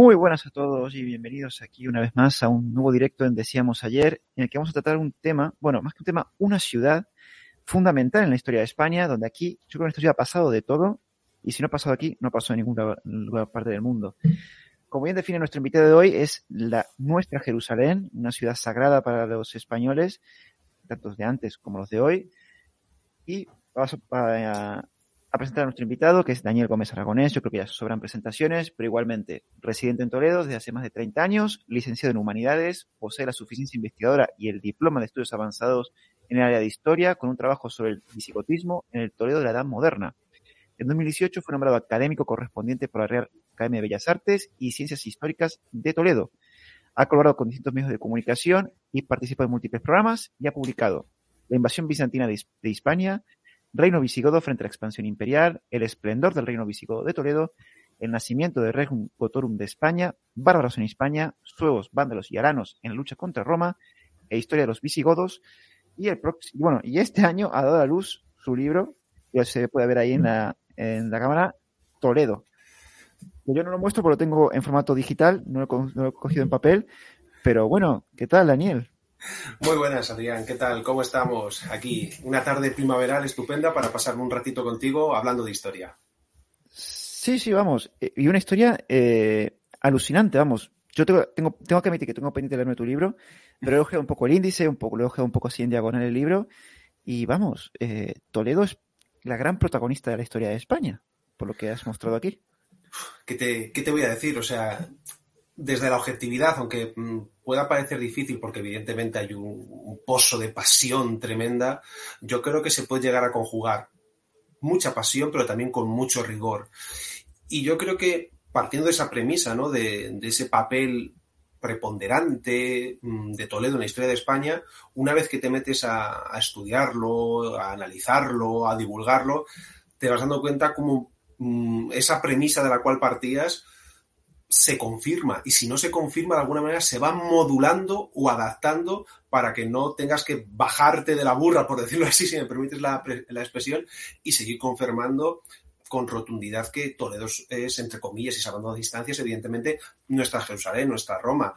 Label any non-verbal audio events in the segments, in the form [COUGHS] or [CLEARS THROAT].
Muy buenas a todos y bienvenidos aquí una vez más a un nuevo directo en Decíamos Ayer, en el que vamos a tratar un tema, bueno, más que un tema, una ciudad fundamental en la historia de España, donde aquí, yo creo que esta ciudad ha pasado de todo, y si no ha pasado aquí, no ha pasado en ninguna parte del mundo. Como bien define nuestro invitado de hoy, es la nuestra Jerusalén, una ciudad sagrada para los españoles, tanto de antes como los de hoy. Y vamos a presentar a nuestro invitado, que es Daniel Gómez Aragonés. Yo creo que ya sobran presentaciones, pero igualmente residente en Toledo desde hace más de 30 años, licenciado en Humanidades, posee la suficiencia investigadora y el diploma de estudios avanzados en el área de historia, con un trabajo sobre el visigotismo en el Toledo de la Edad Moderna. En 2018 fue nombrado académico correspondiente por la Real Academia de Bellas Artes y Ciencias Históricas de Toledo. Ha colaborado con distintos medios de comunicación y participado en múltiples programas y ha publicado La invasión bizantina de, Hispania, Reino visigodo frente a la expansión imperial, el esplendor del reino visigodo de Toledo, el nacimiento del Regnum Gotorum de España, bárbaros en España, suevos, vándalos y aranos en la lucha contra Roma, e historia de los visigodos, y el bueno, y este año ha dado a luz su libro, que se puede ver ahí en la, en la cámara, Toledo. Yo no lo muestro porque lo tengo en formato digital, no lo he cogido en papel, pero bueno, ¿qué tal, Daniel? Muy buenas, Adrián. ¿Qué tal? ¿Cómo estamos? Aquí, una tarde primaveral estupenda para pasarme un ratito contigo hablando de historia. Sí, sí, vamos. Eh, y una historia eh, alucinante, vamos. Yo tengo, tengo, tengo, que admitir que tengo pendiente de leerme tu libro, pero he ojeado un poco el índice, un poco, lo he ojeado un poco así en diagonal el libro, y vamos, eh, Toledo es la gran protagonista de la historia de España, por lo que has mostrado aquí. ¿Qué te, qué te voy a decir? O sea, desde la objetividad, aunque mm, pueda parecer difícil porque evidentemente hay un, pozo de pasión tremenda, yo creo que se puede llegar a conjugar mucha pasión, pero también con mucho rigor. Y yo creo que partiendo de esa premisa, ¿no? De, ese papel preponderante mm, de Toledo en la historia de España, una vez que te metes a, estudiarlo, a analizarlo, a divulgarlo, te vas dando cuenta como mm, esa premisa de la cual partías, se confirma y si no se confirma de alguna manera se va modulando o adaptando para que no tengas que bajarte de la burra, por decirlo así, si me permites la, expresión, y seguir confirmando con rotundidad que Toledo es, entre comillas, y salvando distancias, evidentemente, nuestra Jerusalén, nuestra Roma.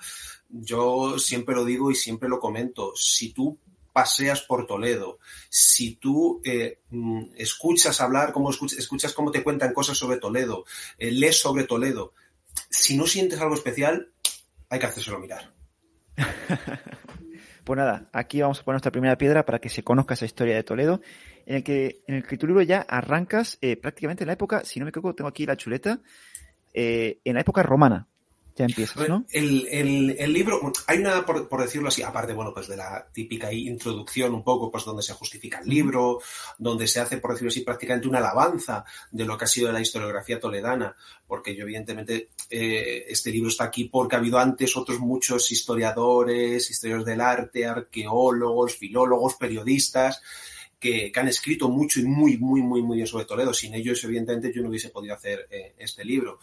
Yo siempre lo digo y siempre lo comento, si tú paseas por Toledo, si tú eh, mm, escuchas hablar, como escuchas, escuchas cómo te cuentan cosas sobre Toledo, eh, lees sobre Toledo, si no sientes algo especial, hay que hacérselo mirar. [LAUGHS] pues nada, aquí vamos a poner nuestra primera piedra para que se conozca esa historia de Toledo, en el que en el que tu libro ya arrancas eh, prácticamente en la época, si no me equivoco, tengo aquí la chuleta, eh, en la época romana ya empiezas, ¿no? El, libro, hay una, por, decirlo así, aparte, bueno, pues de la típica introducción un poco, pues donde se justifica el libro, donde se hace, por decirlo así, prácticamente una alabanza de lo que ha sido la historiografía toledana, porque yo evidentemente eh, este libro está aquí porque ha habido antes otros muchos historiadores, historiadores del arte, arqueólogos, filólogos, periodistas, que, han escrito mucho y muy, muy, muy, muy bien sobre Toledo. Sin ellos, evidentemente, yo no hubiese podido hacer eh, este libro.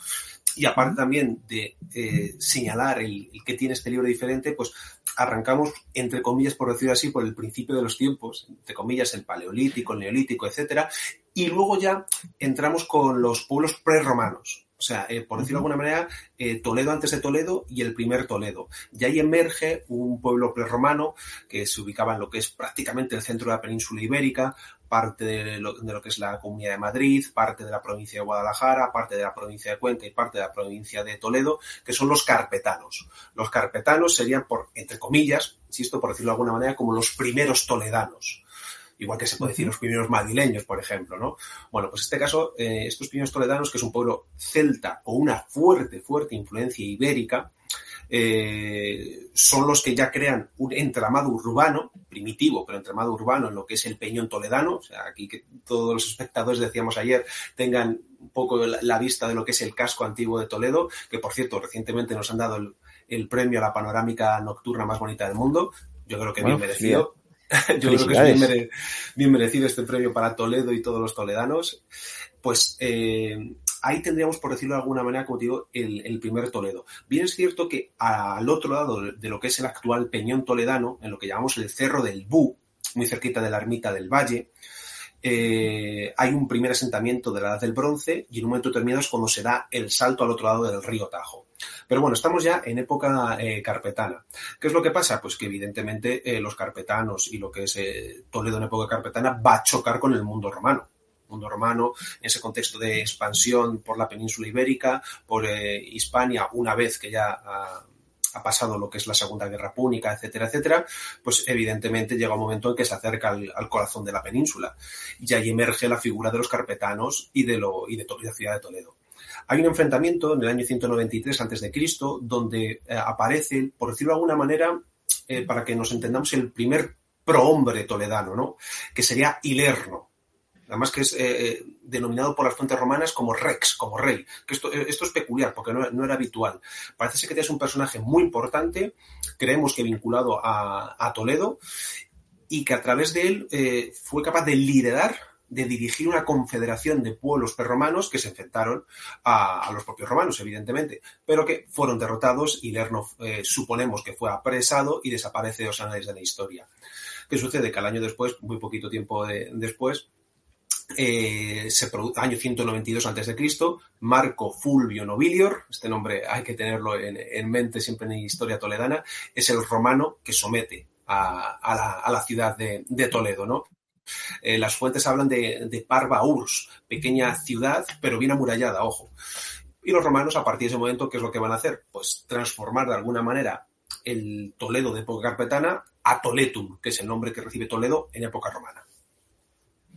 Y aparte también de eh, señalar el, que tiene este libro diferente, pues arrancamos, entre comillas, por decirlo así, por el principio de los tiempos, entre comillas, el paleolítico, el neolítico, etcétera, y luego ya entramos con los pueblos prerromanos. O sea, eh, por decirlo de alguna manera, eh, Toledo antes de Toledo y el primer Toledo. Y ahí emerge un pueblo prerromano que se ubicaba en lo que es prácticamente el centro de la península ibérica, parte de lo, que es la Comunidad de Madrid, parte de la provincia de Guadalajara, parte de la provincia de Cuenca y parte de la provincia de Toledo, que son los carpetanos. Los carpetanos serían, por, entre comillas, insisto, por decirlo de alguna manera, como los primeros toledanos igual que se puede decir los primeros madrileños, por ejemplo, ¿no? Bueno, pues en este caso, eh, estos primeros toledanos, que es un pueblo celta o una fuerte, fuerte influencia ibérica, eh, son los que ya crean un entramado urbano, primitivo, pero entramado urbano en lo que es el Peñón Toledano. O sea, aquí que todos los espectadores, decíamos ayer, tengan un poco la, vista de lo que es el casco antiguo de Toledo, que por cierto, recientemente nos han dado el, premio a la panorámica nocturna más bonita del mundo. Yo creo que bien merecido. [LAUGHS] Yo creo que es bien, merecido este premio para Toledo y todos los toledanos. Pues eh, ahí tendríamos, por decirlo de alguna manera, como digo, el, primer Toledo. Bien es cierto que al otro lado de lo que es el actual Peñón Toledano, en lo que llamamos el Cerro del Bú, muy cerquita de la ermita del Valle, eh, hay un primer asentamiento de la Edad del Bronce y en un momento determinado es cuando se da el salto al otro lado del río Tajo. Pero bueno, estamos ya en época eh, carpetana. ¿Qué es lo que pasa? Pues que evidentemente eh, los carpetanos y lo que es eh, Toledo en época carpetana va a chocar con el mundo romano mundo romano, en ese contexto de expansión por la península ibérica, por Hispania, una vez que ya ha, pasado lo que es la Segunda Guerra Púnica, etcétera, etcétera, pues evidentemente llega un momento en que se acerca al, corazón de la península. Y ahí emerge la figura de los carpetanos y de, lo, y de la ciudad de Toledo. Hay un enfrentamiento en el año 193 a.C., donde eh, aparece, por decirlo de alguna manera, eh, para que nos entendamos, el primer prohombre toledano, ¿no? Que sería Hilerno. Además que es eh, denominado por las fuentes romanas como rex, como rey. Que esto, esto es peculiar porque no, no, era habitual. Parece ser que es un personaje muy importante, creemos que vinculado a, Toledo, y que a través de él eh, fue capaz de liderar de dirigir una confederación de pueblos prerromanos que se enfrentaron a, los propios romanos, evidentemente, pero que fueron derrotados y Lerno eh, suponemos que fue apresado y desaparece de los anales de la historia. ¿Qué sucede? Que al año después, muy poquito tiempo de, después, eh, se año 192 a.C., Marco Fulvio Nobilior, este nombre hay que tenerlo en, en, mente siempre en historia toledana, es el romano que somete a, la, ciudad de, de Toledo, ¿no? Eh, las fuentes hablan de, de, Parva Urs, pequeña ciudad, pero bien amurallada, ojo. Y los romanos, a partir de ese momento, ¿qué es lo que van a hacer? Pues transformar de alguna manera el Toledo de época carpetana a Toletum, que es el nombre que recibe Toledo en época romana.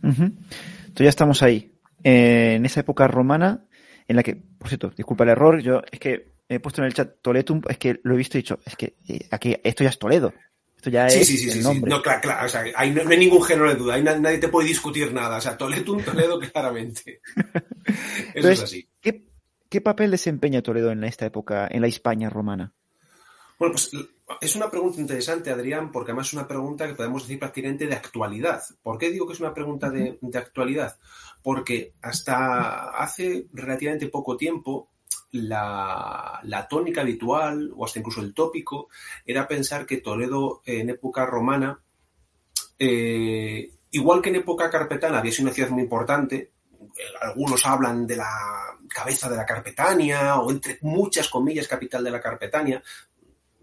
Uh -huh. Entonces ya estamos ahí, eh, en esa época romana, en la que, por cierto, disculpa el error, yo es que he puesto en el chat Toletum, es que lo he visto y dicho, es que eh, aquí esto ya es Toledo. Esto ya sí, es sí, sí, el sí, nombre. sí. No, claro, claro. O sea, ahí no, no, hay ningún género de duda. Nadie te puede discutir nada. O sea, Toledo, un [LAUGHS] Toledo, claramente. Eso Entonces, es así. ¿qué, ¿Qué papel desempeña Toledo en esta época, en la Hispania romana? Bueno, pues es una pregunta interesante, Adrián, porque además es una pregunta que podemos decir prácticamente de actualidad. ¿Por qué digo que es una pregunta de, de actualidad? Porque hasta hace relativamente poco tiempo la, la, tónica habitual o hasta incluso el tópico era pensar que Toledo en época romana, eh, igual que en época carpetana había sido una ciudad muy importante, algunos hablan de la cabeza de la Carpetania o entre muchas comillas capital de la Carpetania,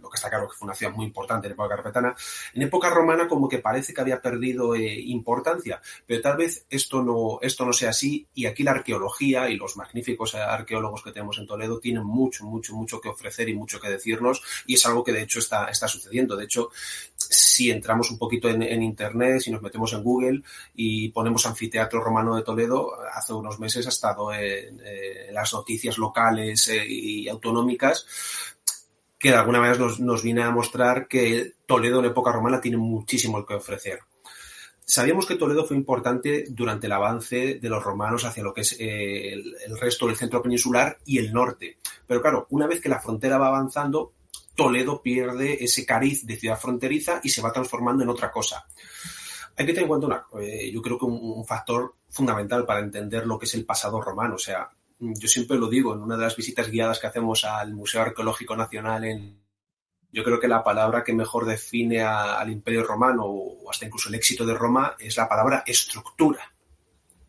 lo que está claro que fue una ciudad muy importante en época carpetana, en época romana como que parece que había perdido eh, importancia, pero tal vez esto no, esto no sea así y aquí la arqueología y los magníficos arqueólogos que tenemos en Toledo tienen mucho, mucho, mucho que ofrecer y mucho que decirnos y es algo que de hecho está, está sucediendo. De hecho, si entramos un poquito en, internet, si nos metemos en Google y ponemos anfiteatro romano de Toledo, hace unos meses ha estado en, en las noticias locales eh, y autonómicas que de alguna manera nos, nos, viene a mostrar que Toledo en época romana tiene muchísimo que ofrecer. Sabíamos que Toledo fue importante durante el avance de los romanos hacia lo que es eh, el, resto del centro peninsular y el norte. Pero claro, una vez que la frontera va avanzando, Toledo pierde ese cariz de ciudad fronteriza y se va transformando en otra cosa. Hay que tener en cuenta una, eh, yo creo que un, un factor fundamental para entender lo que es el pasado romano. O sea, yo siempre lo digo, en una de las visitas guiadas que hacemos al Museo Arqueológico Nacional en yo creo que la palabra que mejor define a, al Imperio Romano o hasta incluso el éxito de Roma es la palabra estructura.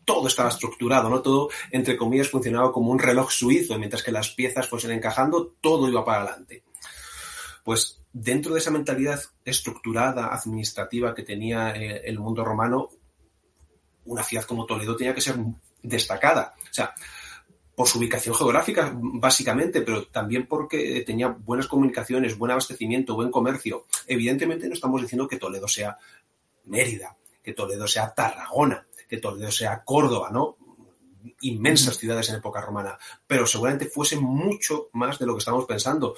Todo estaba estructurado, ¿no? Todo, entre comillas, funcionaba como un reloj suizo, mientras que las piezas fuesen encajando, todo iba para adelante. Pues dentro de esa mentalidad estructurada, administrativa que tenía eh, el mundo romano, una ciudad como Toledo tenía que ser destacada. O sea, por su ubicación geográfica, básicamente, pero también porque tenía buenas comunicaciones, buen abastecimiento, buen comercio. Evidentemente no estamos diciendo que Toledo sea Mérida, que Toledo sea Tarragona, que Toledo sea Córdoba, ¿no? Inmensas ciudades en época romana, pero seguramente fuese mucho más de lo que estamos pensando,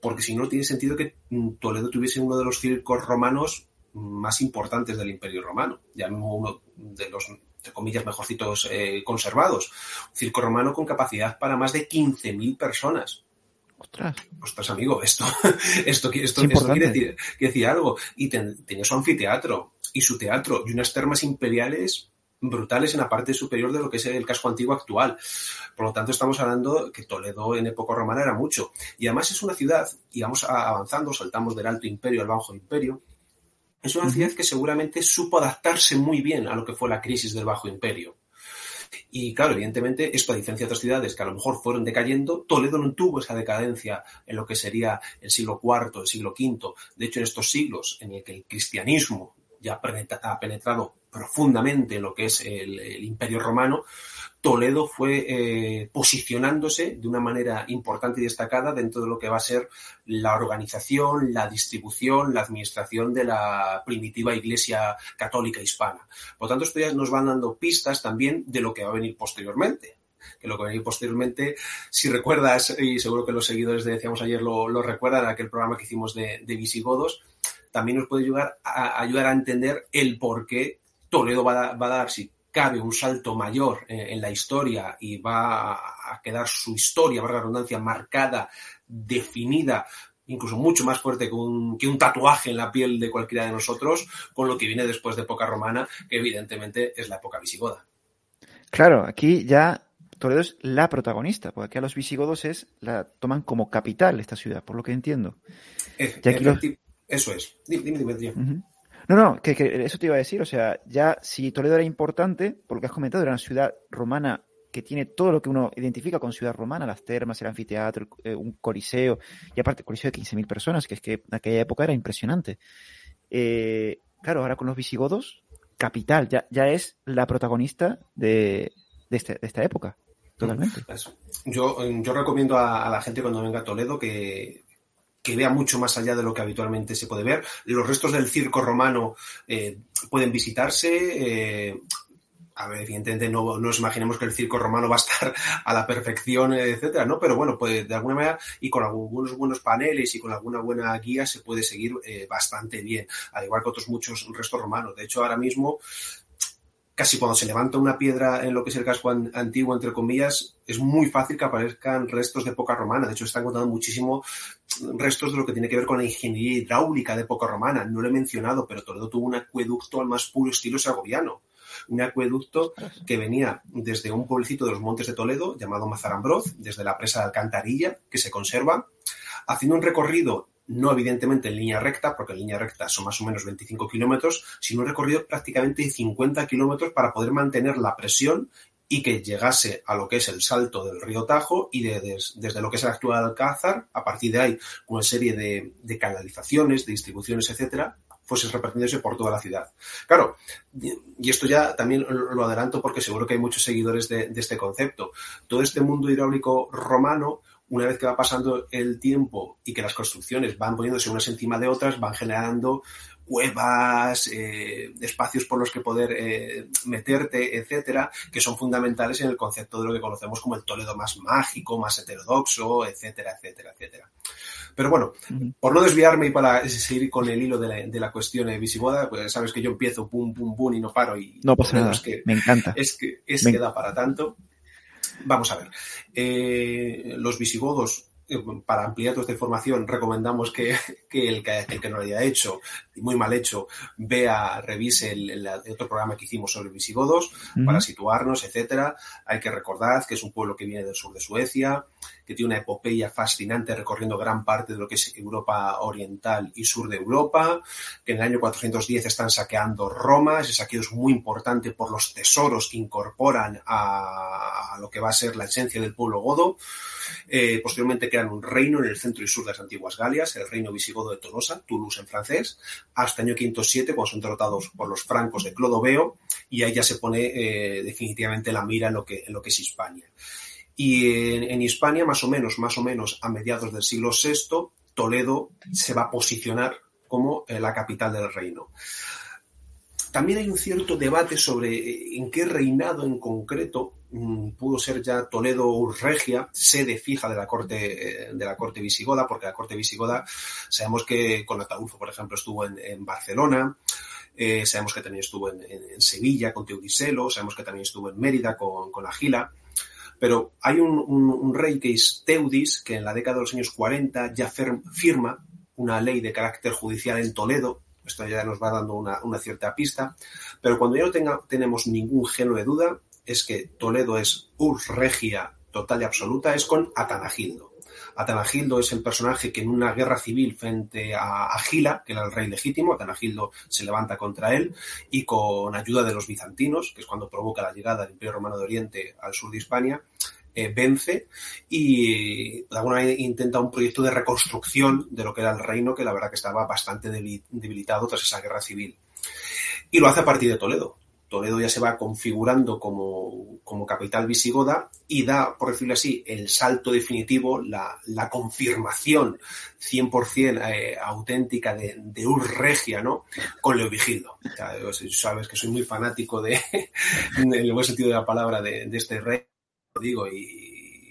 porque si no tiene sentido que Toledo tuviese uno de los circos romanos más importantes del Imperio Romano, ya no uno de los entre comillas, mejorcitos eh, conservados. Un circo romano con capacidad para más de 15.000 personas. Ostras. Ostras, amigo, esto, [LAUGHS] esto, esto, esto quiere, decir, quiere decir algo. Y ten, tenía su anfiteatro y su teatro y unas termas imperiales brutales en la parte superior de lo que es el casco antiguo actual. Por lo tanto, estamos hablando que Toledo en época romana era mucho. Y además es una ciudad, y vamos avanzando, saltamos del Alto Imperio al Bajo Imperio, es una ciudad que seguramente supo adaptarse muy bien a lo que fue la crisis del Bajo Imperio. Y claro, evidentemente, esto a diferencia de otras ciudades que a lo mejor fueron decayendo, Toledo no tuvo esa decadencia en lo que sería el siglo IV, el siglo V. De hecho, en estos siglos en el que el cristianismo ya ha penetrado profundamente en lo que es el, el imperio romano, Toledo fue eh, posicionándose de una manera importante y destacada dentro de lo que va a ser la organización, la distribución, la administración de la primitiva Iglesia Católica Hispana. Por tanto, esto ya nos van dando pistas también de lo que va a venir posteriormente que lo que va a venir posteriormente, si recuerdas, y seguro que los seguidores de Decíamos ayer lo, recuerdan, aquel programa que hicimos de, visigodos, también nos puede ayudar a, entender el por qué Toledo va a, va dar, si cabe un salto mayor eh, en la historia y va a quedar su historia, valga la redundancia, marcada, definida, incluso mucho más fuerte que un, que un, tatuaje en la piel de cualquiera de nosotros, con lo que viene después de época romana, que evidentemente es la época visigoda. Claro, aquí ya Toledo es la protagonista, porque aquí a los visigodos es la toman como capital esta ciudad, por lo que entiendo. Es, los... Eso es. Dime, dime, dime. Uh -huh. No, no, que, que, eso te iba a decir, o sea, ya si Toledo era importante, por lo que has comentado, era una ciudad romana que tiene todo lo que uno identifica con ciudad romana, las termas, el anfiteatro, eh, un coliseo, y aparte coliseo de 15.000 personas, que es que en aquella época era impresionante. Eh, claro, ahora con los visigodos, capital, ya, ya es la protagonista de, de, este, de esta época, totalmente. Yo, yo recomiendo a, a la gente cuando venga a Toledo que que vea mucho más allá de lo que habitualmente se puede ver. Los restos del circo romano eh, pueden visitarse. Eh, a ver, evidentemente no, no, nos imaginemos que el circo romano va a estar a la perfección, etcétera, ¿no? Pero bueno, pues de alguna manera y con algunos buenos paneles y con alguna buena guía se puede seguir eh, bastante bien, al igual que otros muchos restos romanos. De hecho, ahora mismo casi cuando se levanta una piedra en lo que es el casco antiguo, entre comillas, es muy fácil que aparezcan restos de época romana. De hecho, están contando muchísimo restos de lo que tiene que ver con la ingeniería hidráulica de época romana. No lo he mencionado, pero Toledo tuvo un acueducto al más puro estilo segoviano. Un acueducto que venía desde un pueblecito de los montes de Toledo llamado Mazarambroz, desde la presa de Alcantarilla, que se conserva, haciendo un recorrido no evidentemente en línea recta, porque en línea recta son más o menos 25 kilómetros, sino un recorrido prácticamente de 50 kilómetros para poder mantener la presión y que llegase a lo que es el salto del río Tajo y de, de, desde lo que es el actual Alcázar, a partir de ahí, una serie de, de canalizaciones, de distribuciones, etcétera, fuese repartiéndose por toda la ciudad. Claro, y esto ya también lo adelanto porque seguro que hay muchos seguidores de este concepto. Todo este mundo hidráulico romano una vez que va pasando el tiempo y que las construcciones van poniéndose unas encima de otras, van generando cuevas, eh, espacios por los que poder eh, meterte, etcétera, que son fundamentales en el concepto de lo que conocemos como el Toledo más mágico, más heterodoxo, etcétera, etcétera, etcétera. Pero bueno, por no desviarme y para seguir con el hilo de la, de la cuestión de visigoda, pues sabes que yo empiezo pum, pum, pum y no paro. Y no pasa nada. Es que, Me encanta. Es que, es Me... que da para tanto. Vamos a ver. Eh, los visigodos para ampliar toda esta información, recomendamos que, [LAUGHS] que, el, que, el, que, no lo haya hecho, y muy mal hecho, vea, revise el, el, otro programa que hicimos sobre visigodos, para situarnos, etcétera. Hay que recordar que es un pueblo que viene del sur de Suecia, que tiene una epopeya fascinante recorriendo gran parte de lo que es Europa oriental y sur de Europa, que en el año 410 están saqueando Roma, ese saqueo es muy importante por los tesoros que incorporan a, a lo que va a ser la esencia del pueblo godo. Eh, posteriormente crean un reino en el centro y sur de las antiguas Galias, el reino visigodo de Tolosa, Toulouse en francés, hasta el año 507, cuando son derrotados por los francos de Clodoveo, y ahí ya se pone eh, definitivamente la mira en lo que, es Hispania. Y en, en, Hispania, más o menos, más o menos a mediados del siglo VI, Toledo se va a posicionar como eh, la capital del reino. También hay un cierto debate sobre en qué reinado en concreto pudo ser ya Toledo Regia, sede fija de la corte, eh, de la corte visigoda, porque la corte visigoda sabemos que con Ataulfo, por ejemplo, estuvo en, Barcelona, eh, sabemos que también estuvo en, Sevilla con Teudiselo, sabemos que también estuvo en Mérida con, con Agila. Pero hay un, rey que es Teudis, que en la década de los años 40 ya firma una ley de carácter judicial en Toledo. Esto ya nos va dando una, una cierta pista. Pero cuando ya no tenemos ningún género de duda, es que Toledo es urs regia total y absoluta, es con Atanagildo. Atanagildo es el personaje que en una guerra civil frente a Agila, que era el rey legítimo, Atanagildo se levanta contra él y con ayuda de los bizantinos, que es cuando provoca la llegada del Imperio Romano de Oriente al sur de Hispania, eh, vence y de alguna manera intenta un proyecto de reconstrucción de lo que era el reino, que la verdad que estaba bastante debilitado tras esa guerra civil. Y lo hace a partir de Toledo. Toledo ya se va configurando como, como capital visigoda y da, por decirlo así, el salto definitivo, la, la confirmación 100% eh, auténtica de, de Urregia, ¿no? Con Leovigildo. O sea, sabes que soy muy fanático de, [LAUGHS] en el buen sentido de la palabra, de, de este rey, lo digo, y,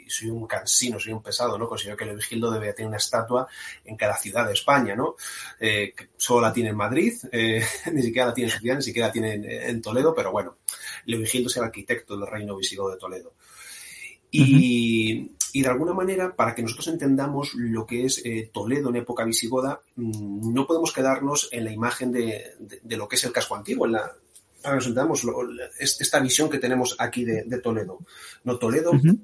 soy un cansino, soy un pesado, ¿no? Considero que Leovigildo debe tener una estatua en cada ciudad de España, ¿no? Eh, solo la tiene en Madrid, eh, [LAUGHS] ni siquiera la tiene en ciudad, ni siquiera la tiene en, en Toledo, pero bueno, Leovigildo es el arquitecto del reino visigodo de Toledo. Y, uh -huh. y, de alguna manera, para que nosotros entendamos lo que es eh, Toledo en época visigoda, mmm, no podemos quedarnos en la imagen de, de, de, lo que es el casco antiguo, en la, para que nos entendamos lo, esta visión que tenemos aquí de, de Toledo. No, Toledo uh -huh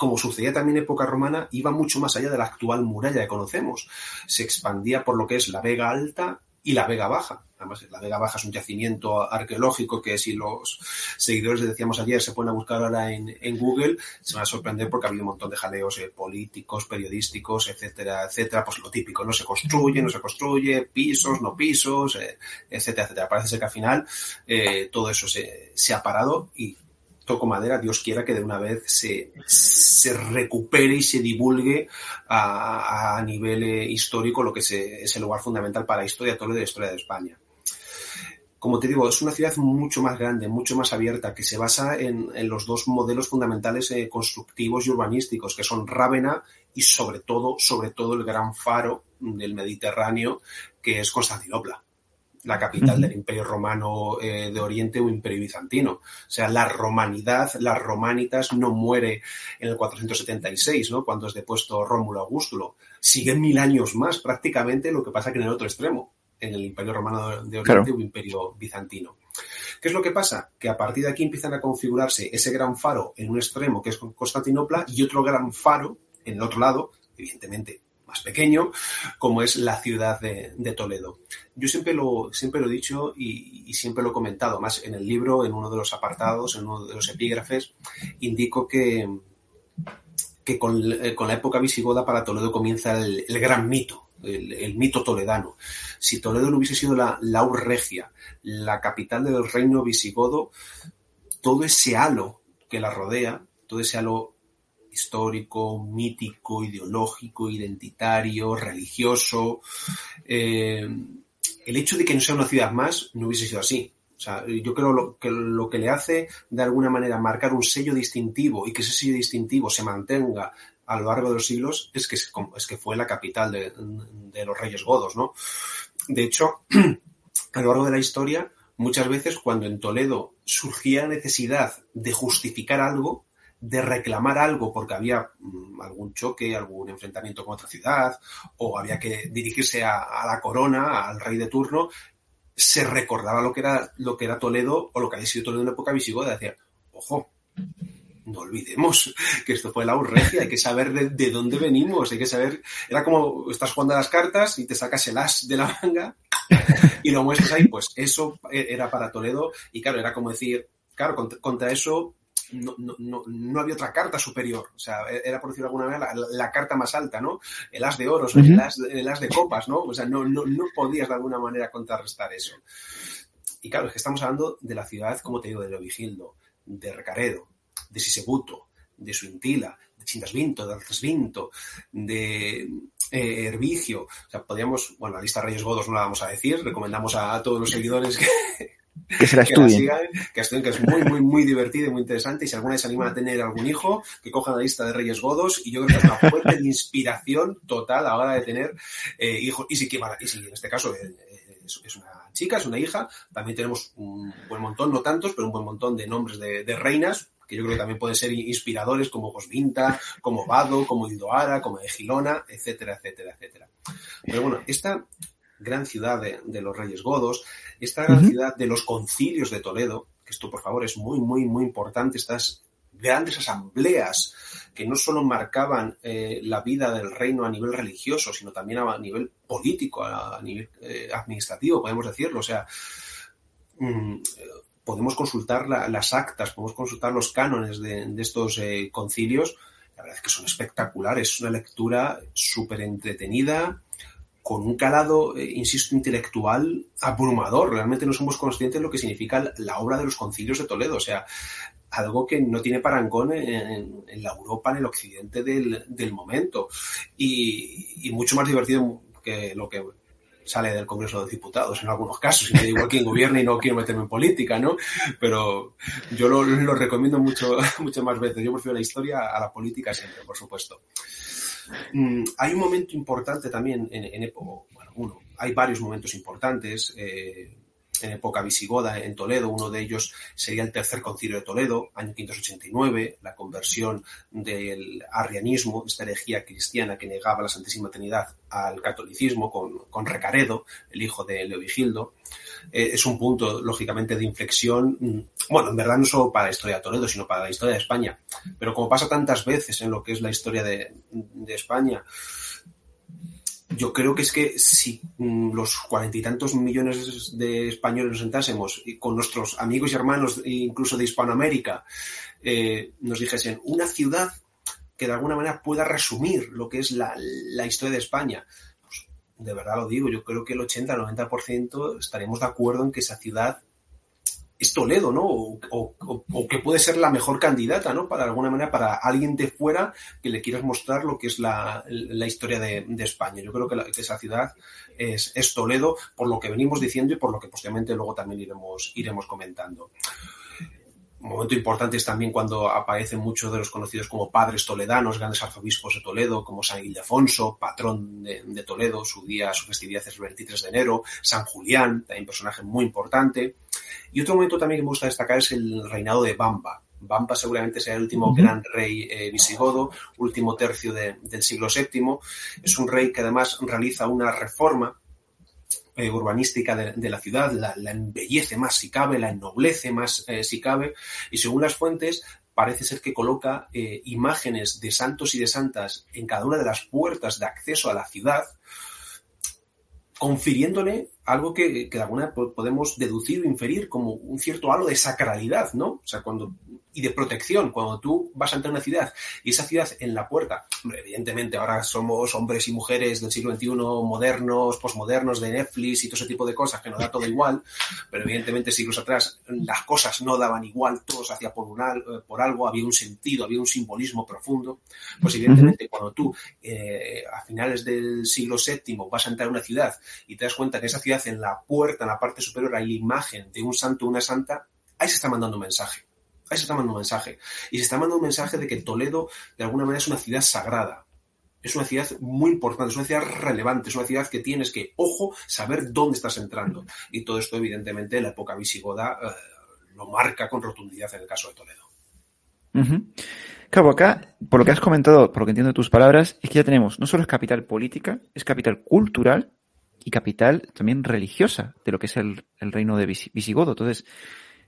como sucedía también en época romana, iba mucho más allá de la actual muralla que conocemos. Se expandía por lo que es la Vega Alta y la Vega Baja. Además, la Vega Baja es un yacimiento arqueológico que si los seguidores, decíamos ayer, se a buscar ahora en, Google, se van a sorprender porque ha habido un montón de jaleos eh, políticos, periodísticos, etcétera, etcétera. Pues lo típico, no se construye, no se construye, pisos, no pisos, eh, etcétera, etcétera. Parece ser que al final eh, todo eso se ha parado y toco madera, Dios quiera que de una vez se, se recupere y se divulgue a, a nivel eh, histórico lo que es el lugar fundamental para la historia, todo de la historia de España. Como te digo, es una ciudad mucho más grande, mucho más abierta, que se basa en, en los dos modelos fundamentales eh, constructivos y urbanísticos, que son Rávena y sobre todo, sobre todo el gran faro del Mediterráneo, que es Constantinopla la capital del Imperio Romano eh, de Oriente o Imperio Bizantino. O sea, la romanidad, las romanitas no muere en el 476, ¿no? Cuando es depuesto Rómulo Augustulo. Sigue mil años más prácticamente, lo que pasa que en el otro extremo, en el Imperio Romano de Oriente claro. o Imperio Bizantino. ¿Qué es lo que pasa? Que a partir de aquí empiezan a configurarse ese gran faro en un extremo, que es Constantinopla, y otro gran faro en el otro llado, evidentemente más pequeño, como es la ciudad de, Toledo. Yo siempre lo, siempre lo he dicho y, siempre lo he comentado, más en el libro, en uno de los apartados, en uno de los epígrafes, indico que, que con, eh, con la época visigoda para Toledo comienza el, gran mito, el, mito toledano. Si Toledo no hubiese sido la, la la capital del reino visigodo, todo ese halo que la rodea, todo ese halo histórico, mítico, ideológico, identitario, religioso. Eh, el hecho de que no sea una ciudad más no hubiese sido así. O sea, yo creo lo, que lo que le hace de alguna manera marcar un sello distintivo y que ese sello distintivo se mantenga a lo largo de los siglos es que, es que fue la capital de, de los reyes godos, ¿no? De hecho, [CLEARS THROAT] a lo largo de la historia, muchas veces cuando en Toledo surgía la necesidad de justificar algo, de reclamar algo porque había mmm, algún choque, algún enfrentamiento con otra ciudad, o había que dirigirse a, la corona, al rey de turno, se recordaba lo que era, lo que era Toledo o lo que había sido Toledo en la época visigoda. Decía, ojo, no olvidemos que esto fue la urregia, hay que saber de, de, dónde venimos, hay que saber, era como estás jugando las cartas y te sacas el as de la manga y lo muestras ahí, pues eso era para Toledo y claro, era como decir, claro, contra eso no, no, no, había otra carta superior. O sea, era por decirlo de alguna manera la, la carta más alta, ¿no? El as de oros, uh -huh. el, as, el, as, de copas, ¿no? O sea, no, no, no podías de alguna manera contrarrestar eso. Y claro, es que estamos hablando de la ciudad, como te digo, de Leovigildo, de Recaredo, de Sisebuto, de Suintila, de Chindasvinto, de Alcesvinto, de eh. O sea, podríamos, bueno, la lista de Reyes Godos no la vamos a decir, recomendamos a, a todos los seguidores que, que se la estudien. Que, la sigan, que estudien, que es muy, muy, muy divertido y muy interesante. Y si alguna vez se animan a tener algún hijo, que cojan la lista de Reyes Godos. Y yo creo que es una fuente de inspiración total a la hora de tener eh, hijos. Y si, y si en este caso eh, es, es, una chica, es una hija, también tenemos un buen montón, no tantos, pero un buen montón de nombres de, de reinas que yo creo que también pueden ser inspiradores como Gosvinta, como Vado, como Ildoara, como Egilona, etcétera, etcétera, etcétera. Pero bueno, esta gran ciudad de, de los Reyes Godos, esta gran uh -huh. ciudad de los concilios de Toledo, que esto por favor es muy, muy, muy importante, estas grandes asambleas que no solo marcaban eh, la vida del reino a nivel religioso, sino también a nivel político, a, nivel eh, administrativo, podemos decirlo. O sea, mm, podemos consultar las actas, podemos consultar los cánones de, estos eh, concilios. La verdad es que son espectaculares, es una lectura súper entretenida, con un calado, insisto, intelectual abrumador. Realmente no somos conscientes de lo que significa la obra de los concilios de Toledo. O sea, algo que no tiene parangón en, la Europa, en el occidente del, momento. Y, mucho más divertido que lo que sale del Congreso de Diputados en algunos casos, y me da igual quién gobierne y no quiero meterme en política, ¿no? Pero yo lo, recomiendo mucho, [LAUGHS] muchas más veces. Yo prefiero la historia a la política siempre, por supuesto. Mm, hay un momento importante también en, en bueno, uno, hay varios momentos importantes. Eh, en época visigoda en Toledo. Uno de ellos sería el Tercer Concilio de Toledo, año 589, la conversión del arrianismo, esta herejía cristiana que negaba la Santísima Trinidad al catolicismo con, Recaredo, el hijo de Leovigildo. Eh, es un punto, lógicamente, de inflexión, mm, bueno, en verdad no solo para la historia de Toledo, sino para la historia de España. Pero como pasa tantas veces en lo que es la historia de, de España, yo creo que es que si mm, los cuarenta y tantos millones de españoles nos sentásemos y con nuestros amigos y hermanos, incluso de Hispanoamérica, eh, nos dijesen una ciudad que de alguna manera pueda resumir lo que es la, la historia de España, pues de verdad lo digo, yo creo que el 80-90% estaremos de acuerdo en que esa ciudad es Toledo, ¿no? O, que puede ser la mejor candidata, ¿no? Para alguna manera, para alguien de fuera que le quieras mostrar lo que es la, historia de, España. Yo creo que, esa ciudad es, es, Toledo, por lo que venimos diciendo y por lo que posteriormente luego también iremos, iremos comentando. Un momento importante es también cuando aparecen muchos de los conocidos como padres toledanos, grandes arzobispos de Toledo, como San Ildefonso, patrón de, Toledo, su día, su festividad es el 23 de enero, San Julián, también personaje muy importante. Y otro momento también que me gusta destacar es el reinado de Bamba. Bamba seguramente sea el último gran rey eh, visigodo, último tercio del siglo VII. Es un rey que además realiza una reforma eh, urbanística de, la ciudad, la, embellece más si cabe, la ennoblece más eh, si cabe, y según las fuentes parece ser que coloca imágenes de santos y de santas en cada una de las puertas de acceso a la ciudad, confiriéndole algo que, que de alguna manera podemos deducir o inferir como un cierto halo de sacralidad, ¿no? O sea, cuando y de protección. Cuando tú vas a entrar a una ciudad y esa ciudad en la puerta, evidentemente ahora somos hombres y mujeres del siglo XXI modernos, posmodernos, de Netflix y todo ese tipo de cosas que nos da todo igual, pero evidentemente siglos atrás las cosas no daban igual, todo se hacía por, un, eh, por algo, había un sentido, había un simbolismo profundo. Pues evidentemente cuando tú eh, a finales del siglo VII vas a entrar a una ciudad y te das cuenta que esa ciudad en la puerta, en la parte superior, hay la imagen de un santo o una santa, ahí se está mandando un mensaje. Ahí se está mandando un mensaje. Y se está mandando un mensaje de que Toledo, de alguna manera, es una ciudad sagrada. Es una ciudad muy importante, es una ciudad relevante, es una ciudad que tienes que, ojo, saber dónde estás entrando. Y todo esto, evidentemente, en la época visigoda eh, lo marca con rotundidad en el caso de Toledo. Claro, acá, por lo que has comentado, por lo que entiendo de tus palabras, es que ya tenemos, no solo es capital política, es capital cultural y capital también religiosa de lo que es el, el reino de Visigodo. Entonces,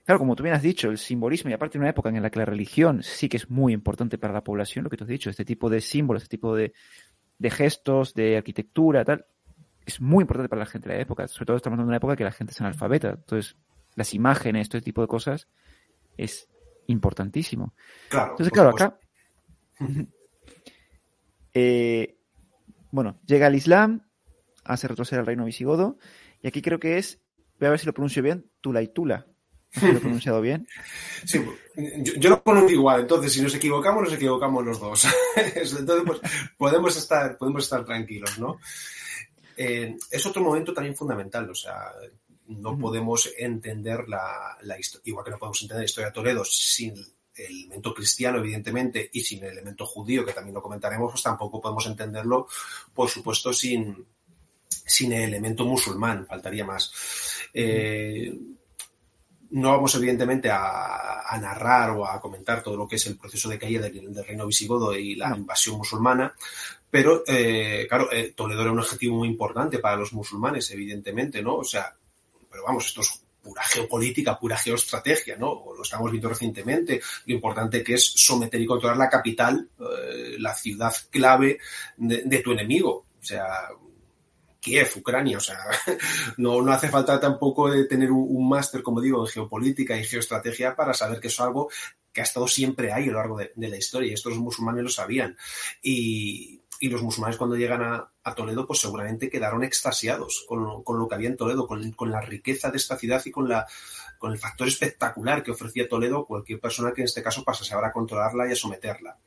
Claro, como tú bien has dicho, el simbolismo, y aparte de una época en la que la religión sí que es muy importante para la población, lo que tú has dicho, este tipo de símbolos, este tipo de, gestos, de arquitectura, tal, es muy importante para la gente de la época. Sobre todo estamos hablando de una época que la gente es analfabeta. Entonces, las imágenes, todo este tipo de cosas, es importantísimo. Claro. Entonces, claro, acá. [LAUGHS] Eh, bueno, llega el Islam, hace retroceder al reino visigodo, y aquí creo que es, voy a ver si lo pronuncio bien, Tula lo he [LAUGHS] pronunciado bien? Sí, yo, lo pronuncio igual, entonces si nos equivocamos, nos equivocamos los dos. [LAUGHS] entonces, pues, podemos estar, podemos estar tranquilos, ¿no? Eh, es otro momento también fundamental, o sea, no podemos entender la, historia, igual que no podemos entender la historia de Toledo sin el elemento cristiano, evidentemente, y sin el elemento judío, que también lo comentaremos, pues tampoco podemos entenderlo, por supuesto, sin, sin el elemento musulmán, faltaría más. Eh, no vamos, evidentemente, a, narrar o a comentar todo lo que es el proceso de caída del, reino visigodo y la invasión musulmana, pero, eh, claro, eh, Toledo era un objetivo muy importante para los musulmanes, evidentemente, ¿no? O sea, pero vamos, estos pura geopolítica, pura geoestrategia, ¿no? Lo estamos viendo recientemente, lo importante que es someter y controlar la capital, eh, la ciudad clave de, de, tu enemigo. O sea, Kiev, Ucrania, o sea, [LAUGHS] no, no hace falta tampoco de tener un, máster, como digo, en geopolítica y geoestrategia para saber que eso es algo que ha estado siempre ahí a lo largo de, la historia y estos musulmanes lo sabían. Y, y los musulmanes cuando llegan a, a, Toledo, pues seguramente quedaron extasiados con, con lo que había en Toledo, con, con, la riqueza de esta ciudad y con, la, con el factor espectacular que ofrecía Toledo a cualquier persona que en este caso pasase ahora a controlarla y a someterla.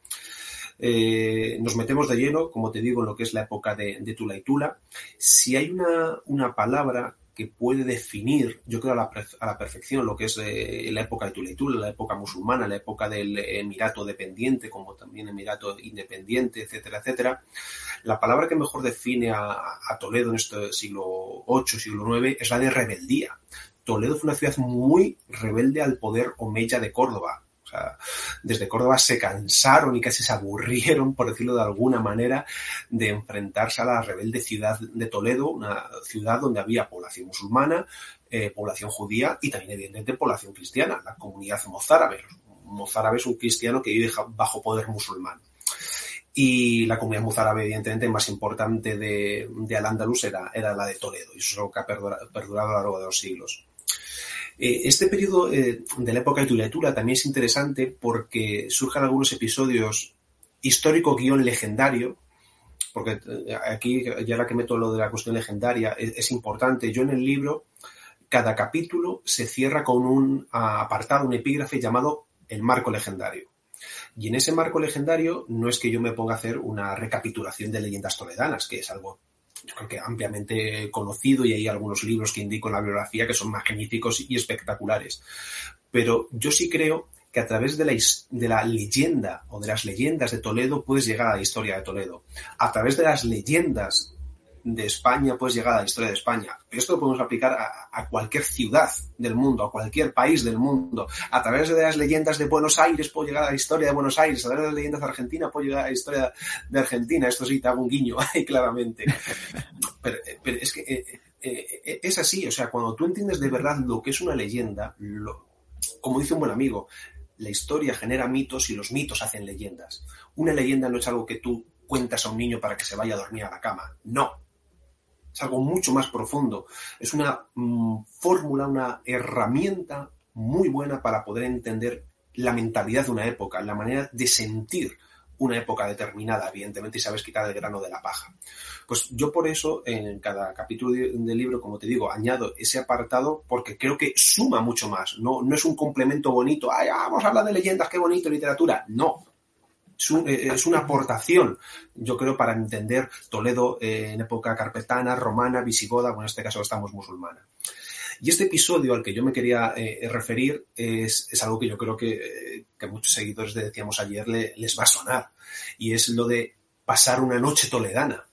Eh, nos metemos de lleno, como te digo, en lo que es la época de, de Tula y Tula. Si hay una, palabra que puede definir, yo creo, a la, perfección lo que es eh, la época de Tula, la época musulmana, la época del Emirato dependiente, como también Emirato independiente, etcétera, etcétera. La palabra que mejor define a, a Toledo en este siglo VIII, siglo IX, es la de rebeldía. Toledo fue una ciudad muy rebelde al poder omeya de Córdoba. O sea, desde Córdoba se cansaron y casi se aburrieron, por decirlo de alguna manera, de enfrentarse a la rebelde ciudad de Toledo, una ciudad donde había población musulmana, eh, población judía y también, evidentemente, población cristiana, la comunidad mozárabe. Mozárabe es un cristiano que vive bajo poder musulmán. Y la comunidad mozárabe, evidentemente, más importante de, de Al-Ándalus era, era la de Toledo, y eso es lo que ha perdurado a lo largo de los siglos. Este periodo de la época de Tuliatura también es interesante porque surjan algunos episodios histórico-legendario, porque aquí, ya que meto lo de la cuestión legendaria, es, importante. Yo en el libro, cada capítulo se cierra con un apartado, un epígrafe llamado el marco legendario. Y en ese marco legendario no es que yo me ponga a hacer una recapitulación de leyendas toledanas, que es algo yo creo que ampliamente conocido y hay algunos libros que indico en la bibliografía que son magníficos y espectaculares. Pero yo sí creo que a través de la, de la leyenda o de las leyendas de Toledo puedes llegar a la historia de Toledo. A través de las leyendas de España puedes llegar a la historia de España. Esto lo podemos aplicar a, cualquier ciudad del mundo, a cualquier país del mundo. A través de las leyendas de Buenos Aires puedo llegar a la historia de Buenos Aires. A través de las leyendas de Argentina puedo llegar a la historia de Argentina. Esto sí te hago un guiño [LAUGHS] ahí claramente. Pero, pero es que eh, eh, es así. O sea, cuando tú entiendes de verdad lo que es una leyenda, lo, como dice un buen amigo, la historia genera mitos y los mitos hacen leyendas. Una leyenda no es algo que tú cuentas a un niño para que se vaya a dormir a la cama. No, es algo mucho más profundo. Es una mmm, fórmula, una herramienta muy buena para poder entender la mentalidad de una época, la manera de sentir una época determinada, evidentemente, y sabes quitar el grano de la paja. Pues yo por eso, en cada capítulo del de libro, como te digo, añado ese apartado porque creo que suma mucho más. No, no es un complemento bonito, Ay, vamos a hablar de leyendas, qué bonito, literatura. No, es, un, es, una aportación, yo creo, para entender Toledo eh, en época carpetana, romana, visigoda, bueno, en este caso estamos musulmana. Y este episodio al que yo me quería eh, referir es, es, algo que yo creo que, que muchos seguidores de Decíamos ayer le, les va a sonar. Y es lo de pasar una noche toledana.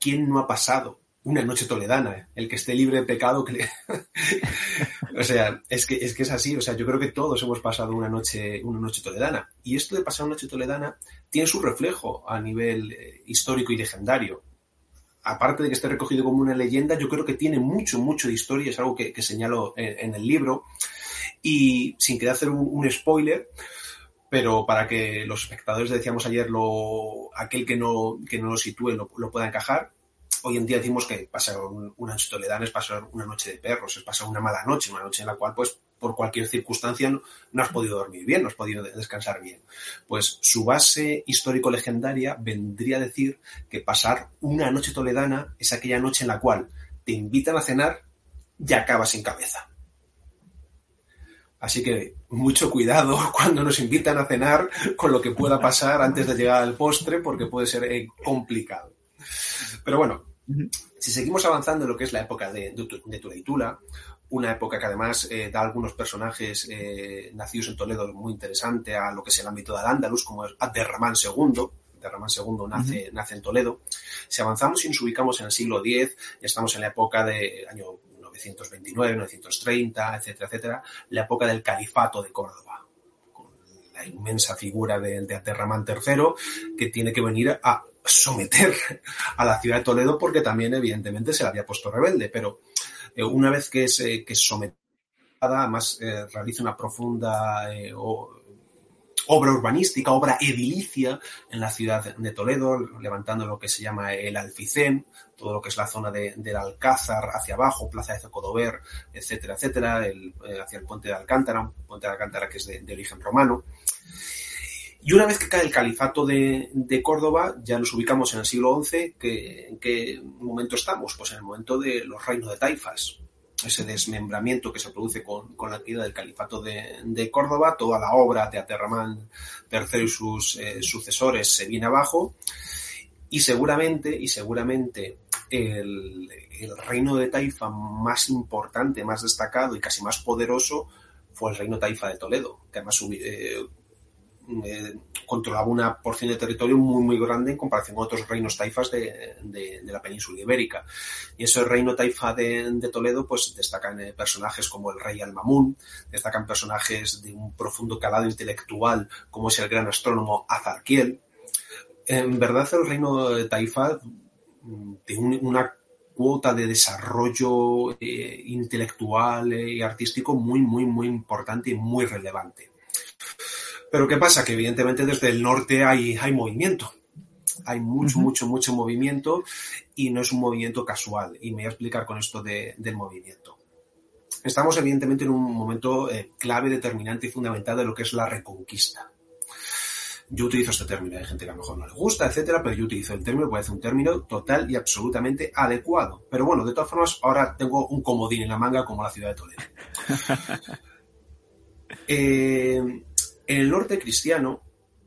¿Quién no ha pasado una noche toledana, ¿eh? el que esté libre de pecado, que le... [LAUGHS] o sea, es que, es que es así, o sea, yo creo que todos hemos pasado una noche, una noche toledana. Y esto de pasar una noche toledana tiene su reflejo a nivel eh, histórico y legendario. Aparte de que esté recogido como una leyenda, yo creo que tiene mucho, mucho de historia, es algo que, señalo en, en, el libro. Y sin querer hacer un, un spoiler, pero para que los espectadores, decíamos ayer, lo, aquel que no, que no lo sitúe lo, lo pueda encajar, hoy en día decimos que pasar una noche toledana es pasar una noche de perros, es pasar una mala noche, una noche en la cual, pues, por cualquier circunstancia no, no has podido dormir bien, no has podido descansar bien. Pues su base histórico-legendaria vendría a decir que pasar una noche toledana es aquella noche en la cual te invitan a cenar y acabas sin cabeza. Así que mucho cuidado [LAUGHS] cuando nos invitan a cenar con lo que pueda pasar antes de llegar al postre, porque puede ser eh, complicado. Pero bueno, si seguimos avanzando en lo que es la época de, de, de Tula y Tula, una época que además eh, da algunos personajes eh, nacidos en Toledo muy interesante a lo que es el ámbito del Andalus, como es Abderramán II. Abderramán II nace, uh -huh. nace en Toledo. Si avanzamos y nos ubicamos en el siglo X, ya estamos en la época de año 929, 930, etcétera, etcétera, la época del califato de Córdoba, con la inmensa figura de, de Abderramán III, que tiene que venir a someter a la ciudad de Toledo porque también evidentemente se le había puesto rebelde, pero eh, una vez que es, eh, que es sometido además eh, realiza una profunda eh, obra urbanística, obra edilicia en la ciudad de Toledo, levantando lo que se llama el Alficén, todo lo que es la zona de, del Alcázar hacia abajo, Plaza de Zocodover, etcétera, etcétera, el, hacia el puente de Alcántara, puente de Alcántara que es de origen romano. Y una vez que cae el califato de, de, Córdoba, ya nos ubicamos en el siglo XI, que, ¿en qué momento estamos? Pues en el momento de los reinos de taifas, ese desmembramiento que se produce con, con la caída del califato de, de, Córdoba, toda la obra de Aterramán III y sus eh, sucesores se viene abajo, y seguramente, y seguramente el, el, reino de Taifa más importante, más destacado y casi más poderoso fue el reino Taifa de Toledo, que además eh, eh, controlaba una porción de territorio muy, muy grande en comparación con otros reinos taifas de, de, la península ibérica. Y ese reino taifa de, Toledo, pues destacan eh, personajes como el rey Al-Mamun, destacan personajes de un profundo calado intelectual como es el gran astrónomo Azarquiel. En verdad, el reino taifa de un, una cuota de desarrollo eh, intelectual y artístico muy, muy, muy importante y muy relevante. Pero ¿qué pasa? Que evidentemente desde el norte hay, hay movimiento. Hay mucho, uh -huh. mucho, mucho movimiento y no es un movimiento casual. Y me voy a explicar con esto de, del movimiento. Estamos evidentemente en un momento eh, clave, determinante y fundamental de lo que es la reconquista. Yo utilizo este término, hay gente que a lo mejor no le gusta, etcétera, pero yo utilizo el término, puede ser un término total y absolutamente adecuado. Pero bueno, de todas formas, ahora tengo un comodín en la manga como la ciudad de Toledo. [LAUGHS] eh, en el norte cristiano,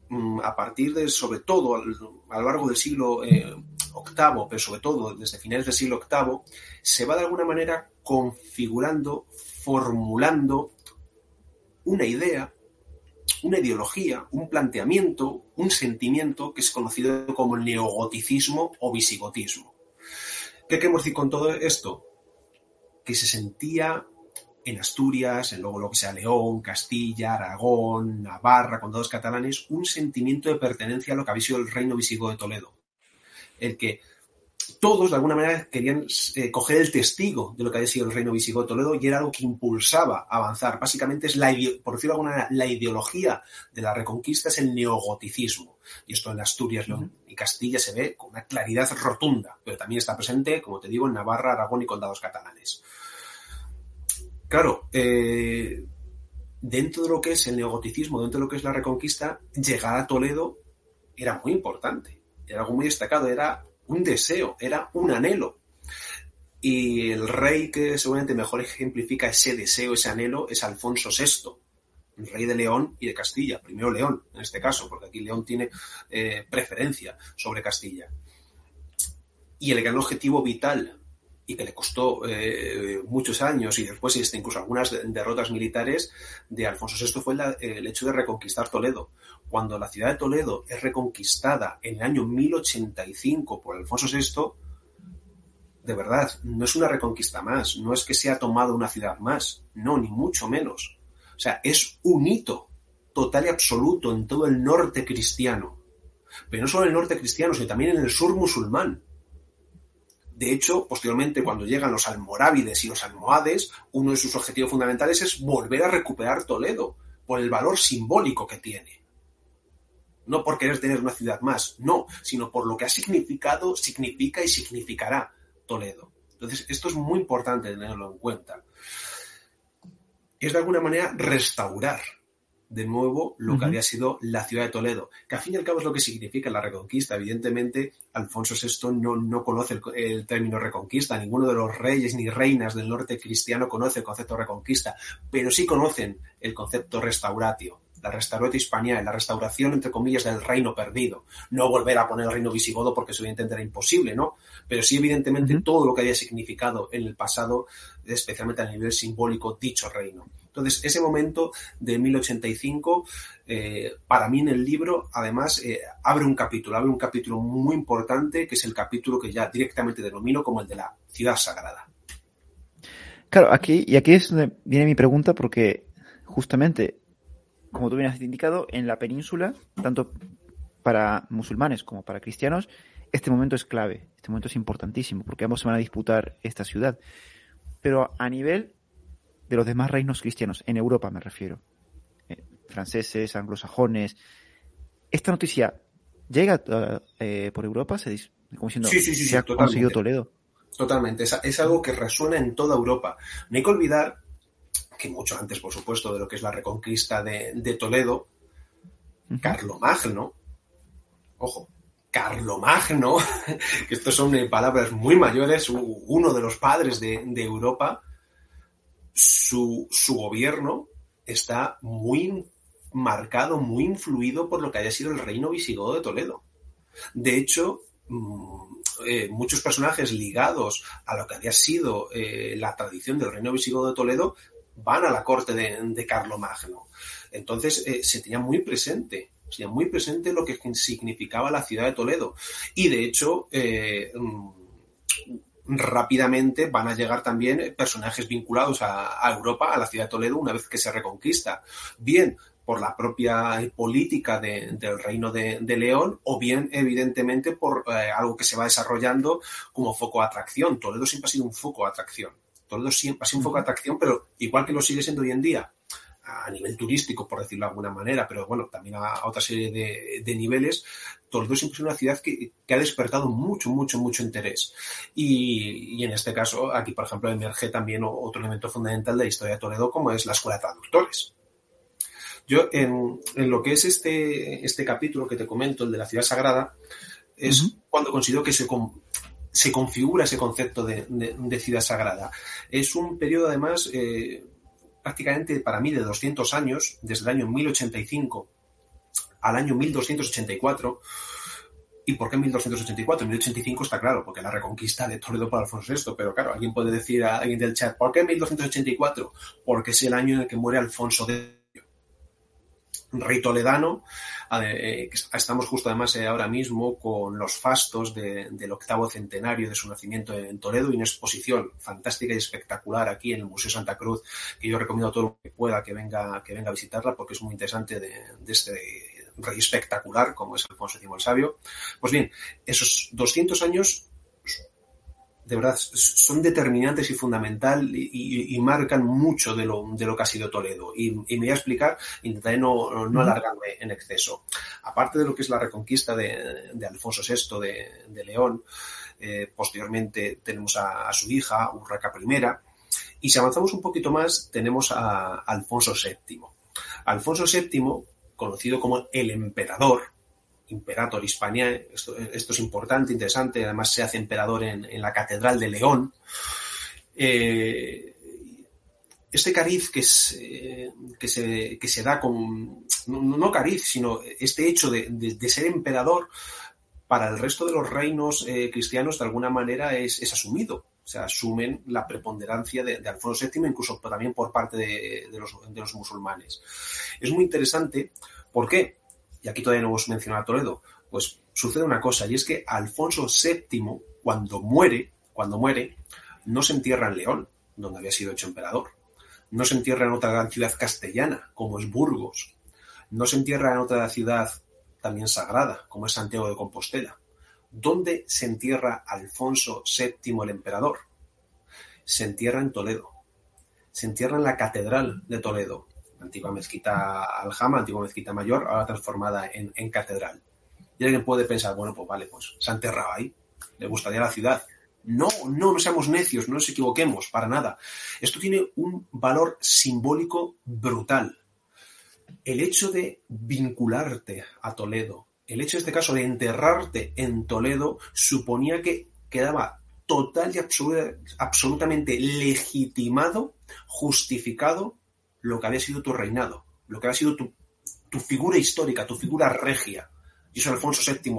mm, a partir de, sobre todo, a lo largo del siglo eh, VIII, pero sobre todo desde finales del siglo VIII, se va de alguna manera configurando, formulando una idea, una ideología, un planteamiento, un sentimiento que es conocido como el neogoticismo o visigotismo. ¿Qué queremos decir con todo esto? Que se sentía en Asturias, en luego lo que sea León, Castilla, Aragón, Navarra, con todos catalanes, un sentimiento de pertenencia a lo que había sido el reino visigodo de Toledo. El que todos, de alguna manera, querían eh, coger el testigo de lo que había sido el reino visigodo de Toledo y era algo que impulsaba a avanzar. Básicamente es, la, por decirlo de alguna manera, la ideología de la reconquista es el neogoticismo. Y esto en Asturias, León y Castilla se ve con una claridad rotunda, pero también está presente, como te digo, en Navarra, Aragón y condados catalanes. Claro, eh, dentro de lo que es el neogoticismo, dentro de lo que es la reconquista, llegar a Toledo era muy importante, era algo muy destacado, era un deseo, era un anhelo. Y el rey que seguramente mejor ejemplifica ese deseo, ese anhelo, es Alfonso VI, rey de León y de Castilla, primero León en este caso, porque aquí León tiene eh, preferencia sobre Castilla. Y el gran objetivo vital y que le costó eh, muchos años y después incluso algunas derrotas militares de Alfonso VI fue el hecho de reconquistar Toledo. Cuando la ciudad de Toledo es reconquistada en el año 1085 por Alfonso VI, de verdad, no es una reconquista más, no es que se ha tomado una ciudad más, no, ni mucho menos. O sea, es un hito total y absoluto en todo el norte cristiano. Pero no solo en el norte cristiano, sino también en el sur musulmán. De hecho, posteriormente, cuando llegan los almorávides y los almohades, uno de sus objetivos fundamentales es volver a recuperar Toledo por el valor simbólico que tiene. No por querer tener una ciudad más, no, sino por lo que ha significado, significa y significará Toledo. Entonces, esto es muy importante tenerlo en cuenta. Es de alguna manera restaurar de nuevo lo uh -huh. que había sido la ciudad de Toledo, que al fin y al cabo es lo que significa la reconquista. Evidentemente, Alfonso VI no, no conoce el, el, término reconquista, ninguno de los reyes ni reinas del norte cristiano conoce el concepto reconquista, pero sí conocen el concepto restauratio, la restauratio hispania, la restauración, entre comillas, del reino perdido. No volver a poner el reino visigodo porque evidentemente era imposible, ¿no? Pero sí, evidentemente, uh -huh. todo lo que había significado en el pasado, especialmente a nivel simbólico, dicho reino. Entonces, ese momento de 1085, eh, para mí en el libro, además, eh, abre un capítulo, abre un capítulo muy importante, que es el capítulo que ya directamente denomino como el de la ciudad sagrada. Claro, aquí, y aquí es donde viene mi pregunta, porque justamente, como tú bien has indicado, en la península, tanto para musulmanes como para cristianos, este momento es clave, este momento es importantísimo, porque ambos se van a disputar esta ciudad. Pero a nivel de los demás reinos cristianos, en Europa me refiero, eh, franceses, anglosajones. Esta noticia llega eh, por Europa, se dice, como diciendo, sí, sí, sí, se ha conseguido Toledo. Totalmente, es, es, algo que resuena en toda Europa. No hay que olvidar que mucho antes, por supuesto, de lo que es la reconquista de, de Toledo, uh -huh. Carlomagno, ojo, Carlomagno, [LAUGHS] que estos son palabras muy mayores, uno de los padres de, de Europa, su, su, gobierno está muy marcado, muy influido por lo que haya sido el reino visigodo de Toledo. De hecho, eh, muchos personajes ligados a lo que había sido eh, la tradición del reino visigodo de Toledo van a la corte de, Carlomagno. Entonces eh, se tenía muy presente o sea, muy presente lo que significaba la ciudad de Toledo. Y de hecho, eh, rápidamente van a llegar también personajes vinculados a, a, Europa, a la ciudad de Toledo, una vez que se reconquista. Bien por la propia política de, del reino de, de, León o bien, evidentemente, por eh, algo que se va desarrollando como foco de atracción. Toledo siempre ha sido un foco de atracción. Toledo siempre ha sido un foco de atracción, pero igual que lo sigue siendo hoy en día, a nivel turístico, por decirlo de alguna manera, pero bueno, también a, otra serie de, de, niveles, Toledo siempre es una ciudad que, que, ha despertado mucho, mucho, mucho interés. Y, y, en este caso, aquí, por ejemplo, emerge también otro elemento fundamental de la historia de Toledo, como es la Escuela de Traductores. Yo, en, en lo que es este, este capítulo que te comento, el de la ciudad sagrada, es uh -huh. cuando considero que se, se configura ese concepto de, de, de, ciudad sagrada. Es un periodo, además, eh, prácticamente para mí de 200 años, desde el año 1085 al año 1284. ¿Y por qué 1284? 1085 está claro, porque la reconquista de Toledo por Alfonso VI, pero claro, alguien puede decir a alguien del chat, ¿por qué 1284? Porque es el año en el que muere Alfonso X rey toledano. Eh, estamos justo además eh, ahora mismo con los fastos de, del octavo centenario de su nacimiento en Toledo y una exposición fantástica y espectacular aquí en el Museo Santa Cruz que yo recomiendo a todo el que pueda que venga, que venga a visitarla porque es muy interesante de, este rey espectacular como es Alfonso X el Sabio. Pues bien, esos 200 años de verdad son determinantes y fundamental y, y, y, marcan mucho de lo, de lo que ha sido Toledo. Y, y me voy a explicar, intentaré no, no, alargarme en exceso. Aparte de lo que es la reconquista de, de Alfonso VI de, de León, eh, posteriormente tenemos a, a, su hija, Urraca I, y si avanzamos un poquito más, tenemos a Alfonso VII. Alfonso VII, conocido como el emperador, Imperator Hispania, esto, es importante, interesante, además se hace emperador en, la Catedral de León. Eh, este cariz eh, que, se, da con, no, cariz, sino este hecho de, ser emperador para el resto de los reinos eh, cristianos de alguna manera es, asumido. O sea, asumen la preponderancia de, de Alfonso VII, incluso también por parte de, los, de los musulmanes. Es muy interesante. ¿Por qué? Y aquí todavía no hemos mencionado a Toledo, pues sucede una cosa, y es que Alfonso VII, cuando muere, cuando muere, no se entierra en León, donde había sido hecho emperador. No se entierra en otra gran ciudad castellana, como es Burgos. No se entierra en otra ciudad también sagrada, como es Santiago de Compostela. ¿Dónde se entierra Alfonso VII el emperador? Se entierra en Toledo. Se entierra en la Catedral de Toledo, antigua mezquita Aljama, antigua mezquita mayor, ahora transformada en, en, catedral. Y alguien puede pensar, bueno, pues vale, pues se ha enterrado ahí, le gustaría la ciudad. No, no, no seamos necios, no nos equivoquemos, para nada. Esto tiene un valor simbólico brutal. El hecho de vincularte a Toledo, el hecho en este caso de enterrarte en Toledo, suponía que quedaba total y absoluta, absolutamente legitimado, justificado lo que había sido tu reinado, lo que había sido tu, tu figura histórica, tu figura regia. Y eso Alfonso VII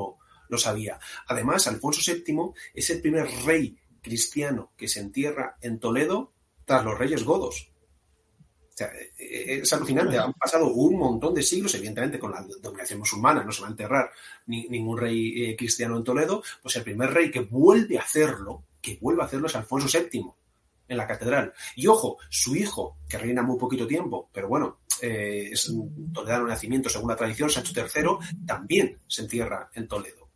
lo sabía. Además, Alfonso VII es el primer rey cristiano que se entierra en Toledo tras los reyes godos. O sea, es alucinante. Han pasado un montón de siglos, evidentemente, con la dominación musulmana, no se va a enterrar ni, ningún rey eh, cristiano en Toledo. Pues el primer rey que vuelve a hacerlo, que vuelve a hacerlo es Alfonso VII en la catedral. Y ojo, su hijo, que reina muy poquito tiempo, pero bueno, eh, es toledano nacimiento según la tradición, Sancho III, también se entierra en Toledo.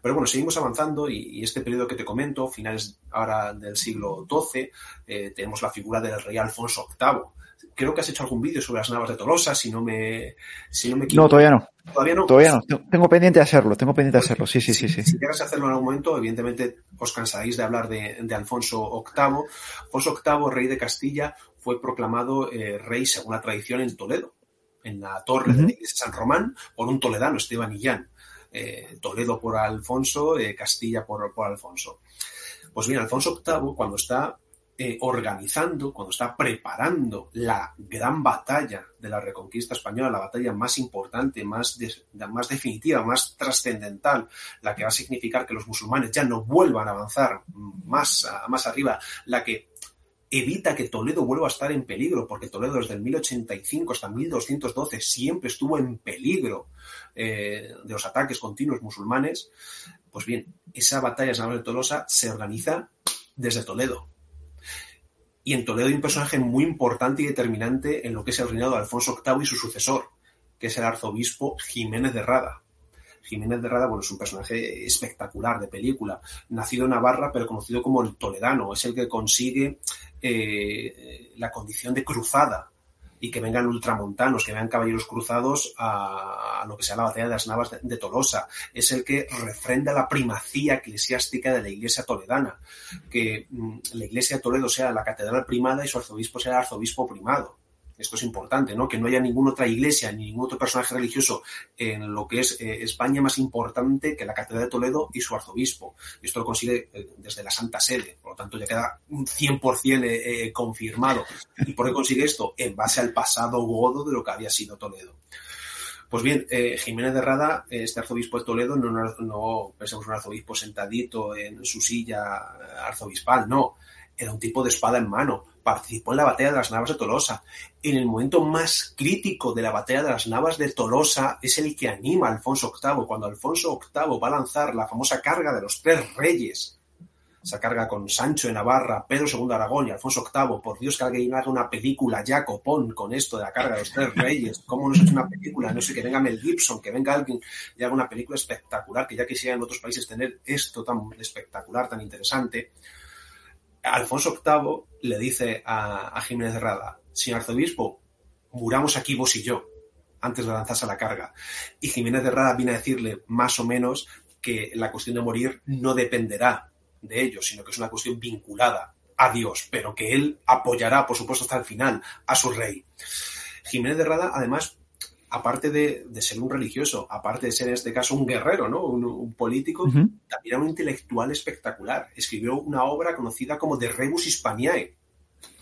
Pero bueno, seguimos avanzando y, este periodo que te comento, finales ahora del siglo XII, eh, tenemos la figura del rey Alfonso VIII. Creo que has hecho algún vídeo sobre las navas de Tolosa, si no me, si no me equivoco. No, todavía no. Todavía no. Todavía no. Tengo pendiente de hacerlo, tengo pendiente de hacerlo. Sí, sí, sí, sí. Si quieres hacerlo en algún momento, evidentemente os cansaréis de hablar de, Alfonso VIII. Alfonso VIII, rey de Castilla, fue proclamado eh, rey, según la tradición, en Toledo, en la torre de la iglesia de San Román, por un toledano, Esteban Illán. Eh, Toledo por Alfonso, eh, Castilla por, por, Alfonso. Pues bien, Alfonso VIII, cuando está eh, organizando, cuando está preparando la gran batalla de la reconquista española, la batalla más importante, más, más definitiva, más trascendental, la que va a significar que los musulmanes ya no vuelvan a avanzar más, más arriba, la que evita que Toledo vuelva a estar en peligro, porque Toledo desde el 1085 hasta 1212 siempre estuvo en peligro eh, de los ataques continuos musulmanes. Pues bien, esa batalla de Tolosa se organiza desde Toledo. Y en Toledo hay un personaje muy importante y determinante en lo que es el reinado de Alfonso VIII y su sucesor, que es el arzobispo Jiménez de Rada. Jiménez de Rada, bueno, es un personaje espectacular de película, nacido en Navarra, pero conocido como el Toledano. Es el que consigue eh, la condición de cruzada y que vengan ultramontanos, que vengan caballeros cruzados a, lo que sea la batalla de las Navas de, Tolosa. Es el que refrenda la primacía eclesiástica de la iglesia toledana, que mm, la iglesia de Toledo sea la catedral primada y su arzobispo sea el arzobispo primado esto es importante, ¿no? Que no haya ninguna otra iglesia ni ningún otro personaje religioso en lo que es eh, España más importante que la Catedral de Toledo y su arzobispo. Y esto lo consigue eh, desde la Santa Sede, por lo tanto ya queda un 100% eh, confirmado. ¿Y por qué consigue esto? En base al pasado godo de lo que había sido Toledo. Pues bien, Jiménez de Rada, este arzobispo de Toledo, no, no, no pensemos un arzobispo sentadito en su silla arzobispal, no era un tipo de espada en mano. Participó en la batalla de las Navas de Tolosa. En el momento más crítico de la batalla de las Navas de Tolosa es el que anima a Alfonso VIII. Cuando Alfonso VIII va a lanzar la famosa carga de los tres reyes, esa carga con Sancho de Navarra, Pedro II de Aragón y Alfonso VIII. Por Dios que alguien haga una película ya copón con esto de la carga de los tres reyes. ¿Cómo no se ha hecho una película? No sé, que venga Mel Gibson, que venga alguien y haga una película espectacular, que ya quisiera en otros países tener esto tan espectacular, tan interesante. Alfonso VIII le dice a, Jiménez de Rada, señor arzobispo, muramos aquí vos y yo, antes de lanzarse a la carga. Y Jiménez de Rada viene a decirle más o menos que la cuestión de morir no dependerá de ellos, sino que es una cuestión vinculada a Dios, pero que él apoyará, por supuesto, hasta el final a su rey. Jiménez de Rada, además, aparte de, ser un religioso, aparte de ser en este caso un guerrero, ¿no? Un, político, también era un intelectual espectacular. Escribió una obra conocida como De Rebus Hispaniae,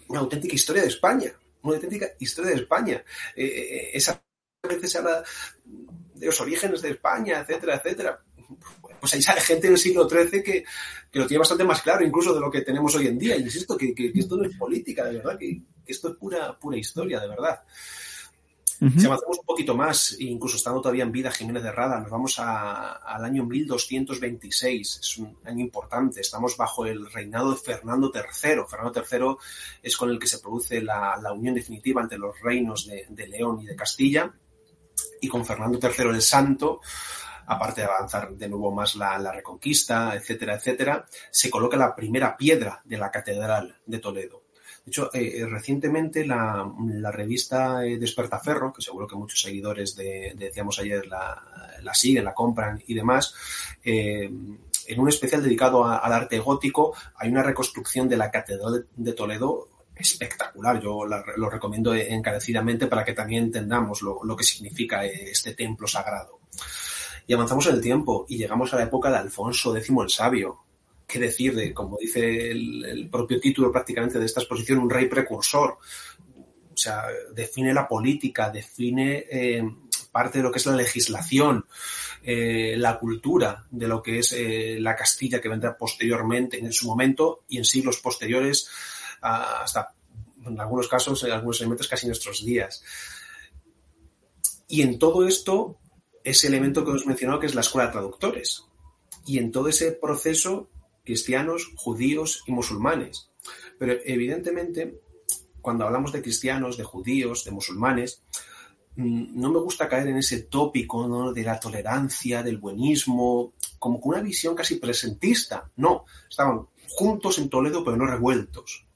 una auténtica historia de España, una auténtica historia de España. Eh, eh, esa veces se habla de los orígenes de España, etcétera, etcétera. Pues hay gente del siglo XIII que, lo tiene bastante más claro incluso de lo que tenemos hoy en día. Insisto, que, que, esto no es política, de verdad, que, esto es pura, pura historia, de verdad. Si avanzamos un poquito más, incluso estando todavía en vida Jiménez de Rada, nos vamos al año 1226, es un año importante, estamos bajo el reinado de Fernando III. Fernando III es con el que se produce la, unión definitiva entre los reinos de, León y de Castilla, y con Fernando III el Santo, aparte de avanzar de nuevo más la, la, reconquista, etcétera, etcétera, se coloca la primera piedra de la Catedral de Toledo. De hecho, eh, eh, recientemente la, revista eh, Despertaferro, que seguro que muchos seguidores de, decíamos ayer, la, siguen, la compran y demás, en un especial dedicado al arte gótico hay una reconstrucción de la Catedral de, Toledo espectacular. Yo lo recomiendo encarecidamente para que también entendamos lo, lo, que significa este templo sagrado. Y avanzamos en el tiempo y llegamos a la época de Alfonso X el Sabio, qué decir de, como dice el, propio título prácticamente de esta exposición, un rey precursor. O sea, define la política, define eh, parte de lo que es la legislación, eh, la cultura de lo que es eh, la Castilla que vendrá posteriormente, en su momento y en siglos posteriores, hasta en algunos casos, en algunos elementos casi nuestros días. Y en todo esto, ese elemento que hemos mencionado que es la escuela de traductores. Y en todo ese proceso cristianos, judíos y musulmanes. Pero evidentemente, cuando hablamos de cristianos, de judíos, de musulmanes, mm, no me gusta caer en ese tópico de la tolerancia, del buenismo, como con una visión casi presentista. No, estaban juntos en Toledo, pero no revueltos.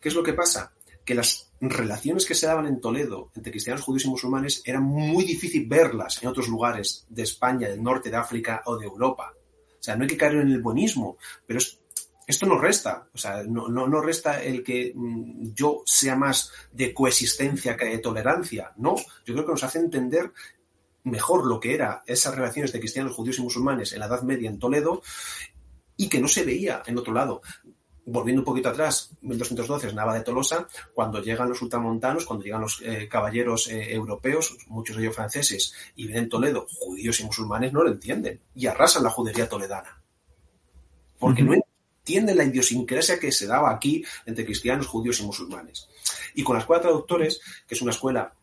¿Qué es lo que pasa? Que las relaciones que se daban en Toledo entre cristianos, judíos y musulmanes era muy difícil verlas en otros lugares de España, del norte de África o de Europa. O sea, no hay que caer en el buenismo, pero esto no resta, o sea, no, no, resta el que mm, yo sea más de coexistencia que de tolerancia, no, yo creo que nos hace entender mejor lo que era esas relaciones de cristianos, judíos y musulmanes en la Edad Media en Toledo y que no se veía en otro lado. Volviendo un poquito atrás, 1212 Nava de Tolosa, cuando llegan los ultramontanos, cuando llegan los eh, caballeros eh, europeos, muchos de ellos franceses, y ven en Toledo judíos y musulmanes, no lo entienden y arrasan la judería toledana. Porque no entienden la idiosincrasia que se daba aquí entre cristianos, judíos y musulmanes. Y con la escuela de traductores, que es una escuela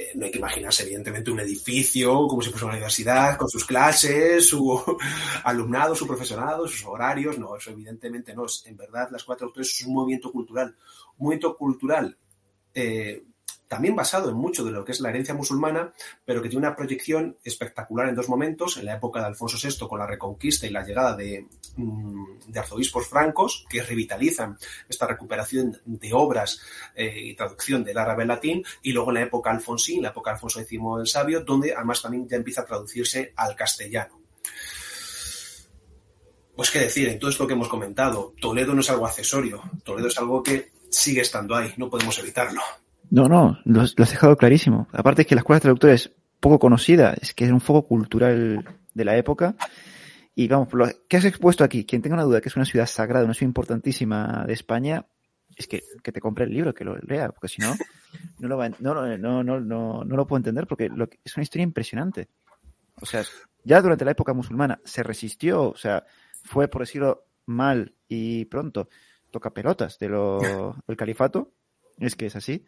eh, no hay que imaginarse, evidentemente, un edificio como si fuese una universidad, con sus clases, su [LAUGHS] alumnado, su profesorado, sus horarios. No, eso evidentemente no es. En verdad, las cuatro autores es un movimiento cultural. Un movimiento cultural eh, también basado en mucho de lo que es la herencia musulmana, pero que tiene una proyección espectacular en dos momentos, en la época de Alfonso VI con la reconquista y la llegada de, mm, arzobispos francos que revitalizan esta recuperación de obras eh, y traducción del árabe al latín, y luego en la época alfonsín, la época de Alfonso X el Sabio, donde además también ya empieza a traducirse al castellano. Pues qué decir, en todo esto que hemos comentado, Toledo no es algo accesorio, Toledo es algo que sigue estando ahí, no podemos evitarlo. No, no, lo, has dejado clarísimo. Aparte es que la escuela traductora es poco conocida, es que es un foco cultural de la época. Y vamos, lo que has expuesto aquí, quien tenga una duda que es una ciudad sagrada, una ciudad importantísima de España, es que, que te compre el libro, que lo lea, porque si no, no lo, va, no, no, no, no, no lo puedo entender, porque lo, es una historia impresionante. O sea, ya durante la época musulmana se resistió, o sea, fue, por decirlo mal y pronto, toca pelotas de lo, del califato, es que es así,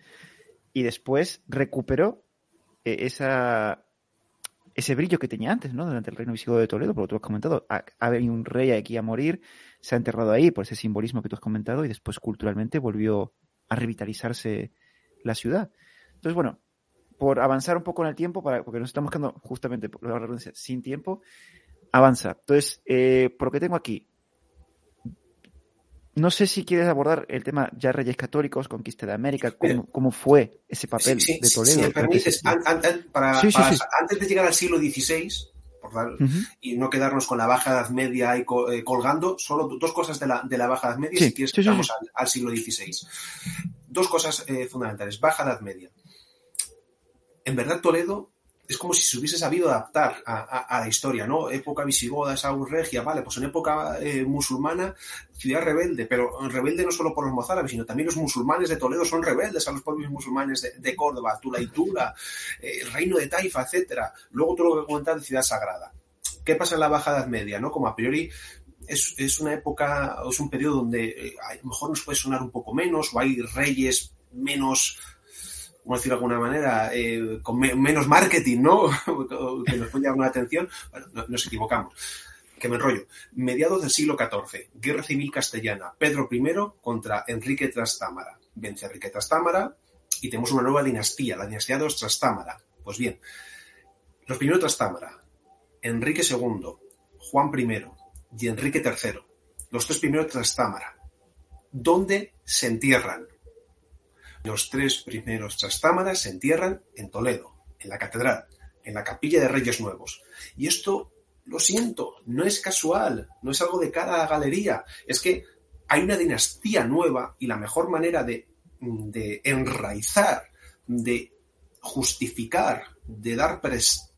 y después recuperó eh, esa, ese brillo que tenía antes, ¿no? Durante el reino visigodo de Toledo, por lo que tú has comentado. Ha, venido un rey aquí a morir, se ha enterrado ahí por ese simbolismo que tú has comentado y después culturalmente volvió a revitalizarse la ciudad. Entonces, bueno, por avanzar un poco en el tiempo, para, porque nos estamos quedando justamente, sin tiempo, avanza. Entonces, eh, por lo que tengo aquí, no sé si quieres abordar el tema ya Reyes Católicos, Conquista de América, cómo, fue ese papel de Toledo. Si me permites, antes de llegar al siglo XVI, y no quedarnos con la Baja Edad Media ahí eh, colgando, solo dos cosas de la, de la Baja Edad Media, si quieres, pasamos al, siglo XVI. Dos cosas eh, fundamentales. Baja Edad Media. En verdad, Toledo es como si se hubiese sabido adaptar a, la historia, ¿no? Época visigoda, Saúl Regia, vale, pues en época eh, musulmana, ciudad rebelde, pero rebelde no solo por los mozárabes, sino también los musulmanes de Toledo son rebeldes a los pueblos musulmanes de, Córdoba, Tula y Tula, eh, reino de Taifa, etcétera. Luego todo lo que comentar de ciudad sagrada. ¿Qué pasa en la Baja Edad Media, no? Como a priori es, una época, es un periodo donde eh, a lo mejor nos puede sonar un poco menos, o hay reyes menos como decirlo de alguna manera, eh, con menos marketing, ¿no? [LAUGHS] que nos puede llamar la atención, bueno, nos equivocamos. Que me enrollo. Mediados del siglo XIV, Guerra Civil Castellana, Pedro I contra Enrique Trastámara. Vence Enrique Trastámara y tenemos una nueva dinastía, la dinastía de los Trastámara. Pues bien, los primeros Trastámara, Enrique II, Juan I y Enrique III, los tres primeros Trastámara, ¿dónde se entierran? Los tres primeros trastámaras se entierran en Toledo, en la catedral, en la capilla de Reyes Nuevos. Y esto, lo siento, no es casual, no es algo de cara a la galería, es que hay una dinastía nueva y la mejor manera de, enraizar, de justificar, de dar prestigio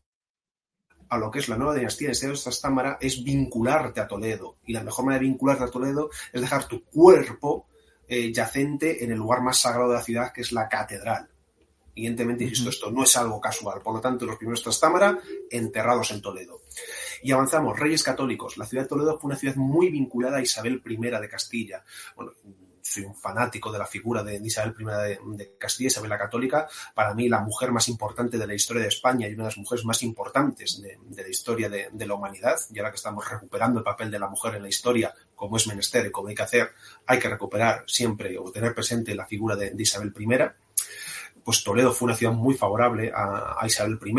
a lo que es la nueva dinastía de Esteban Trastámara es vincularte a Toledo. Y la mejor manera de vincularte a Toledo es dejar tu cuerpo eh, yacente en el lugar más sagrado de la ciudad, que es la catedral. Evidentemente, insisto, esto no es algo casual. Por lo tanto, los primeros Trastámara enterrados en Toledo. Y avanzamos, Reyes Católicos. La ciudad de Toledo fue una ciudad muy vinculada a Isabel I de Castilla. Bueno, soy un fanático de la figura de Isabel I de, Castilla, Isabel la Católica, para mí la mujer más importante de la historia de España y una de las mujeres más importantes de, la historia de, la humanidad. Y ahora que estamos recuperando el papel de la mujer en la historia, como es menester y como hay que hacer, hay que recuperar siempre o tener presente la figura de, Isabel I. Pues Toledo fue una ciudad muy favorable a, Isabel I,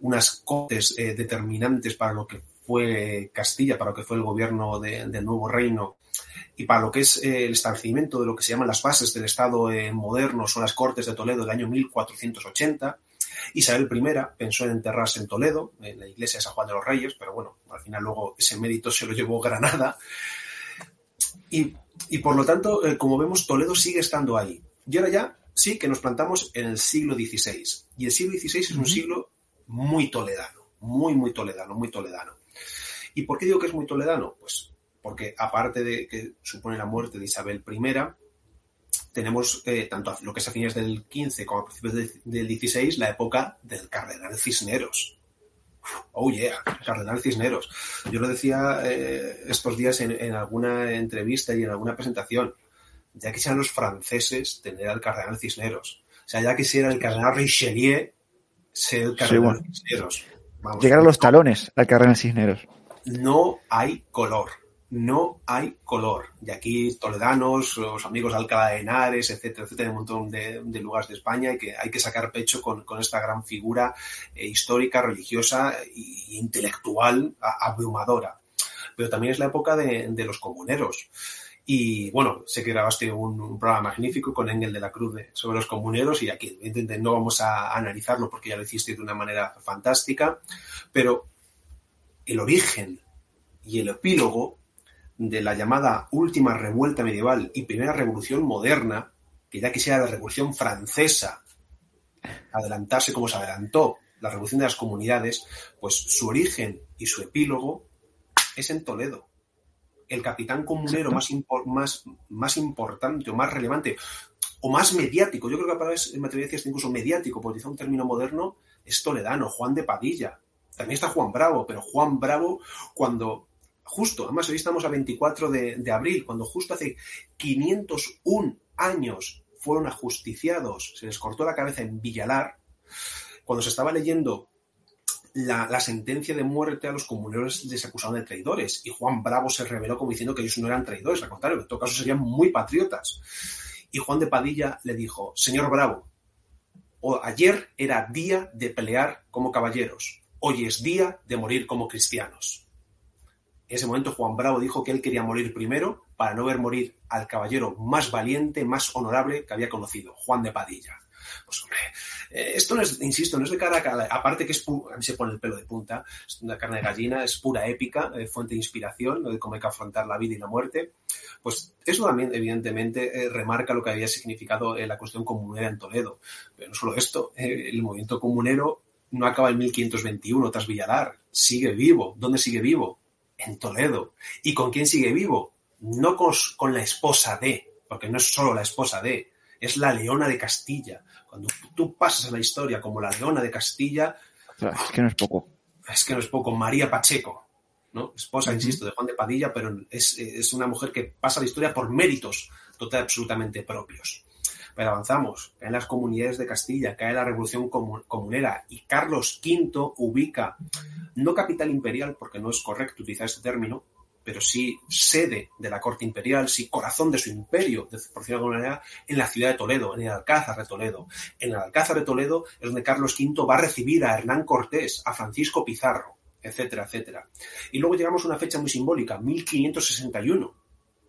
unas cortes eh, determinantes para lo que fue Castilla, para lo que fue el gobierno de, del nuevo reino y para lo que es eh, el establecimiento de lo que se llaman las bases del Estado eh, moderno, son las Cortes de Toledo del año 1480. Isabel I pensó en enterrarse en Toledo, en la iglesia de San Juan de los Reyes, pero bueno, al final luego ese mérito se lo llevó Granada. Y, y por lo tanto, como vemos, Toledo sigue estando ahí. Y ahora ya sí que nos plantamos en el siglo XVI. Y el siglo XVI es un siglo muy toledano, muy, muy toledano, muy toledano. ¿Y por qué digo que es muy toledano? Pues porque aparte de que supone la muerte de Isabel I, tenemos eh, tanto lo que es a fines del XV como a principios del XVI la época del cardenal Cisneros. Oh yeah, cardenal Cisneros. Yo lo decía eh, estos días en, alguna entrevista y en alguna presentación. Ya quisieran los franceses tener al cardenal Cisneros. O sea, ya quisiera el cardenal Richelieu ser el cardenal Cisneros. Llegar a los talones al cardenal Cisneros. No hay color no hay color. Y aquí toledanos, los amigos de Alcalá de Henares, etcétera, etcétera, un montón de, lugares de España y que hay que sacar pecho con, esta gran figura eh, histórica, religiosa e intelectual abrumadora. Pero también es la época de, los comuneros. Y bueno, sé que grabaste un, programa magnífico con Engel de la Cruz sobre los comuneros y aquí no vamos a analizarlo porque ya lo hiciste de una manera fantástica, pero el origen y el epílogo de la llamada última revuelta medieval y primera revolución moderna, que ya quisiera la revolución francesa adelantarse como se adelantó la revolución de las comunidades, pues su origen y su epílogo es en Toledo. El capitán comunero más, más, más importante o más relevante o más mediático, yo creo que para me atrevería a incluso mediático, por utilizar un término moderno, es toledano, Juan de Padilla. También está Juan Bravo, pero Juan Bravo cuando justo, además hoy estamos a 24 de, abril, cuando justo hace 501 años fueron ajusticiados, se les cortó la cabeza en Villalar, cuando se estaba leyendo la, sentencia de muerte a los comuneros les acusaban de traidores y Juan Bravo se reveló como diciendo que ellos no eran traidores, al contrario, en todo caso serían muy patriotas. Y Juan de Padilla le dijo, señor Bravo, ayer era día de pelear como caballeros, hoy es día de morir como cristianos. En ese momento Juan Bravo dijo que él quería morir primero para no ver morir al caballero más valiente, más honorable que había conocido, Juan de Padilla. Pues hombre, eh, esto no es, insisto, no es de cara a aparte que es a mí se pone el pelo de punta, es una carne de gallina, es pura épica, eh, fuente de inspiración, de cómo hay que afrontar la vida y la muerte. Pues eso también, evidentemente, eh, remarca lo que había significado la cuestión comunera en Toledo. Pero no solo esto, el movimiento comunero no acaba en 1521 tras Villalar, sigue vivo. ¿Dónde sigue vivo? en Toledo. ¿Y con quién sigue vivo? No con, la esposa de, porque no es solo la esposa de, es la leona de Castilla. Cuando tú pasas a la historia como la leona de Castilla... Es que no es poco. Es que no es poco. María Pacheco, ¿no? Esposa, insisto, de Juan de Padilla, pero es, es, una mujer que pasa la historia por méritos total, absolutamente propios. Pero avanzamos, caen las comunidades de Castilla, cae la revolución comunera y Carlos V ubica, no capital imperial, porque no es correcto utilizar este término, pero sí sede de la corte imperial, sí corazón de su imperio, por decirlo de alguna manera, en la ciudad de Toledo, en el Alcázar de Toledo. En el Alcázar de Toledo es donde Carlos V va a recibir a Hernán Cortés, a Francisco Pizarro, etcétera, etcétera. Y luego llegamos a una fecha muy simbólica, 1561,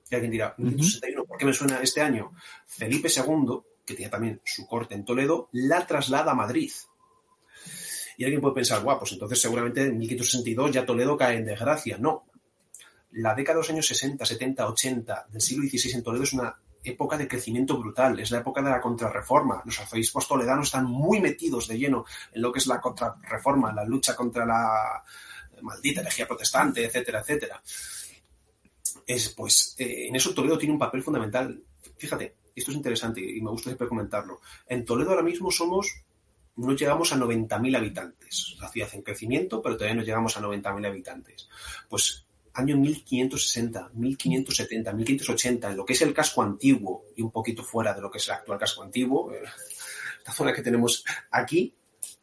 y alguien dirá, ¿por qué me suena este año? Felipe II, que tenía también su corte en Toledo, la traslada a Madrid. Y alguien puede pensar, guau, pues entonces seguramente en 1562 ya Toledo cae en desgracia. No. La década de los años 60, 70, 80 del siglo XVI en Toledo es una época de crecimiento brutal, es la época de la contrarreforma. Los arzobispos toledanos están muy metidos de lleno en lo que es la contrarreforma, la lucha contra la maldita herejía protestante, etcétera, etcétera es, pues, eh, en eso Toledo tiene un papel fundamental. Fíjate, esto es interesante y me gusta siempre comentarlo. En Toledo ahora mismo somos, no llegamos a 90.000 habitantes. La ciudad en crecimiento, pero todavía no llegamos a 90.000 habitantes. Pues año 1560, 1570, 1580, en lo que es el casco antiguo y un poquito fuera de lo que es el actual casco antiguo, eh, la zona que tenemos aquí,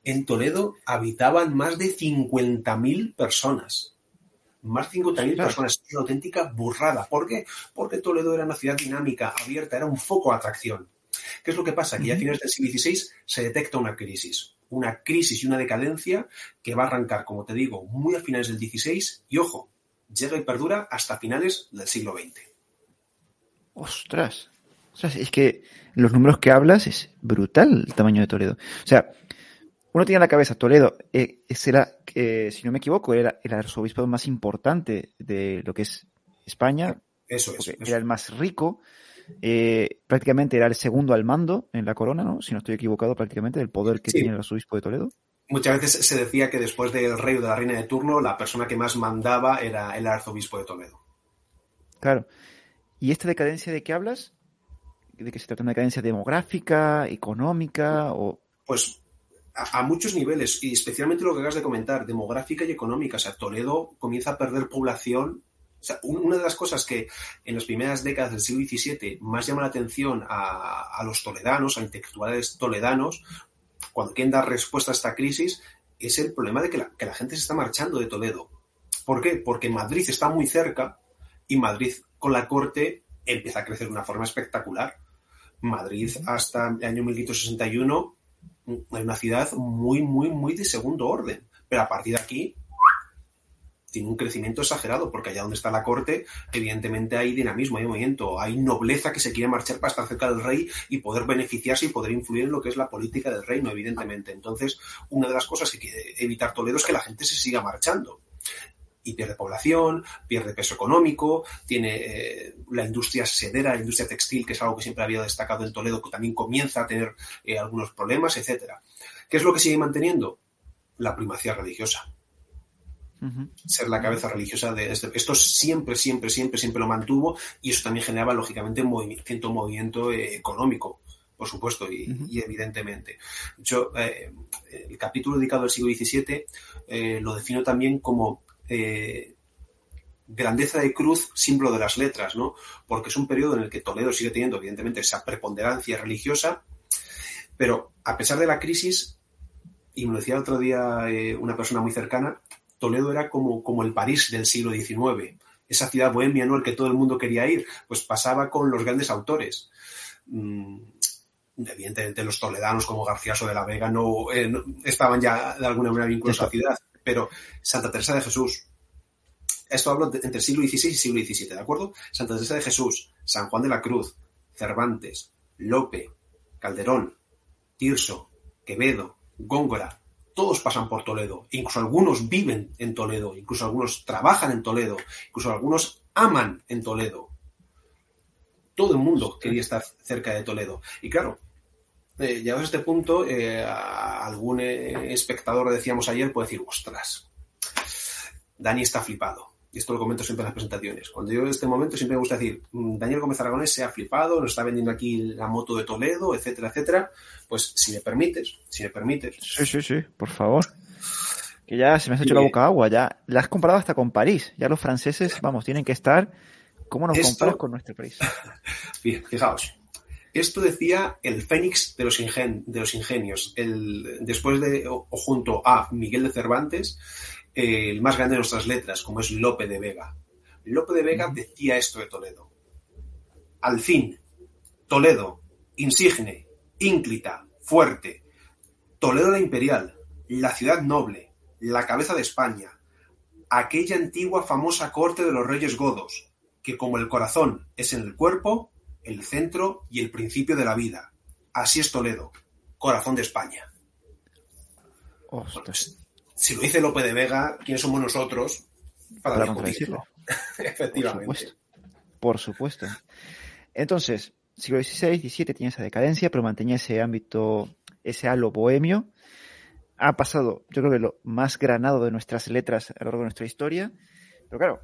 en Toledo habitaban más de 50.000 personas más de 50.000 personas. Es una auténtica burrada. ¿Por qué? Porque Toledo era una ciudad dinámica, abierta, era un foco de atracción. ¿Qué es lo que pasa? Que ya a finales del siglo XVI se detecta una crisis, una crisis y una decadencia que va a arrancar, como te digo, muy a finales del XVI y, ojo, llega y perdura hasta finales del siglo XX. Ostras, ostras, es que los números que hablas es brutal el tamaño de Toledo. O sea, uno tiene en la cabeza Toledo, eh, era, eh, si no me equivoco, era el arzobispo más importante de lo que es España. Eso es. Era el más rico. Eh, prácticamente era el segundo al mando en la corona, ¿no? Si no estoy equivocado, prácticamente del poder que tiene el arzobispo de Toledo. Muchas veces se decía que después del rey o de la reina de turno, la persona que más mandaba era el arzobispo de Toledo. Claro. ¿Y esta decadencia de qué hablas? ¿De que se trata de una decadencia demográfica, económica o...? Pues a, muchos niveles, y especialmente lo que acabas de comentar, demográfica y económica. O sea, Toledo comienza a perder población. O sea, una de las cosas que en las primeras décadas del siglo XVII más llama la atención a, los toledanos, a intelectuales toledanos, cuando quieren dar respuesta a esta crisis, es el problema de que la, que la gente se está marchando de Toledo. ¿Por qué? Porque Madrid está muy cerca y Madrid con la corte empieza a crecer de una forma espectacular. Madrid hasta el año 1561 es una ciudad muy, muy, muy de segundo orden. Pero a partir de aquí tiene un crecimiento exagerado, porque allá donde está la corte, evidentemente hay dinamismo, hay movimiento, hay nobleza que se quiere marchar para estar cerca del rey y poder beneficiarse y poder influir en lo que es la política del reino, evidentemente. Entonces, una de las cosas que quiere evitar Toledo es que la gente se siga marchando y pierde población, pierde peso económico, tiene eh, la industria sedera, la industria textil, que es algo que siempre había destacado en Toledo, que también comienza a tener eh, algunos problemas, etcétera. ¿Qué es lo que sigue manteniendo? La primacía religiosa. Ser la cabeza religiosa de este, esto siempre, siempre, siempre, siempre lo mantuvo y eso también generaba lógicamente movimiento, movimiento eh, económico por supuesto, y, evidentemente. Yo, el capítulo dedicado al siglo XVII lo defino también como eh, grandeza de cruz, símbolo de las letras, ¿no? Porque es un periodo en el que Toledo sigue teniendo, evidentemente, esa preponderancia religiosa, pero a pesar de la crisis, y me lo decía el otro día eh, una persona muy cercana, Toledo era como, como el París del siglo XIX, esa ciudad bohemia, ¿no? El que todo el mundo quería ir, pues pasaba con los grandes autores. Mm, evidentemente los toledanos como Garciaso de la Vega no, eh, estaban ya de alguna manera vinculados a la ciudad, pero Santa Teresa de Jesús, esto hablo entre siglo XVI y siglo XVII, ¿de acuerdo? Santa Teresa de Jesús, San Juan de la Cruz, Cervantes, Lope, Calderón, Tirso, Quevedo, Góngora, todos pasan por Toledo, incluso algunos viven en Toledo, incluso algunos trabajan en Toledo, incluso algunos aman en Toledo. Todo el mundo quería estar cerca de Toledo. Y claro, eh, llegados a este punto, eh, algún eh, espectador, decíamos ayer, puede decir, ostras, Dani está flipado. Y esto lo comento siempre en las presentaciones. Cuando yo en este momento siempre me gusta decir, mm, Daniel Gómez Aragonés se ha flipado, nos está vendiendo aquí la moto de Toledo, etcétera, etcétera. Pues si me permites, si me permites. Sí, sí, sí, por favor. Que ya se me ha hecho la boca agua, ya la has comparado hasta con París. Ya los franceses, vamos, tienen que estar. ¿Cómo nos comparas con nuestro país? [LAUGHS] Fijaos, esto decía el Fénix de los, de los ingenios, el, después de, o, junto a Miguel de Cervantes, el más grande de nuestras letras, como es Lope de Vega. Lope de Vega decía esto de Toledo. Al fin, Toledo, insigne, ínclita, fuerte. Toledo la imperial, la ciudad noble, la cabeza de España, aquella antigua famosa corte de los reyes godos, que como el corazón es en el cuerpo, el centro y el principio de la vida. Así es Toledo, corazón de España. Si lo dice Lope de Vega, ¿quiénes somos nosotros para, para [LAUGHS] Efectivamente. Por supuesto. Entonces, siglo XVI, XVII tiene esa decadencia, pero mantenía ese ámbito, ese halo bohemio. Ha pasado, yo creo que lo más granado de nuestras letras a lo largo de nuestra historia. Pero claro,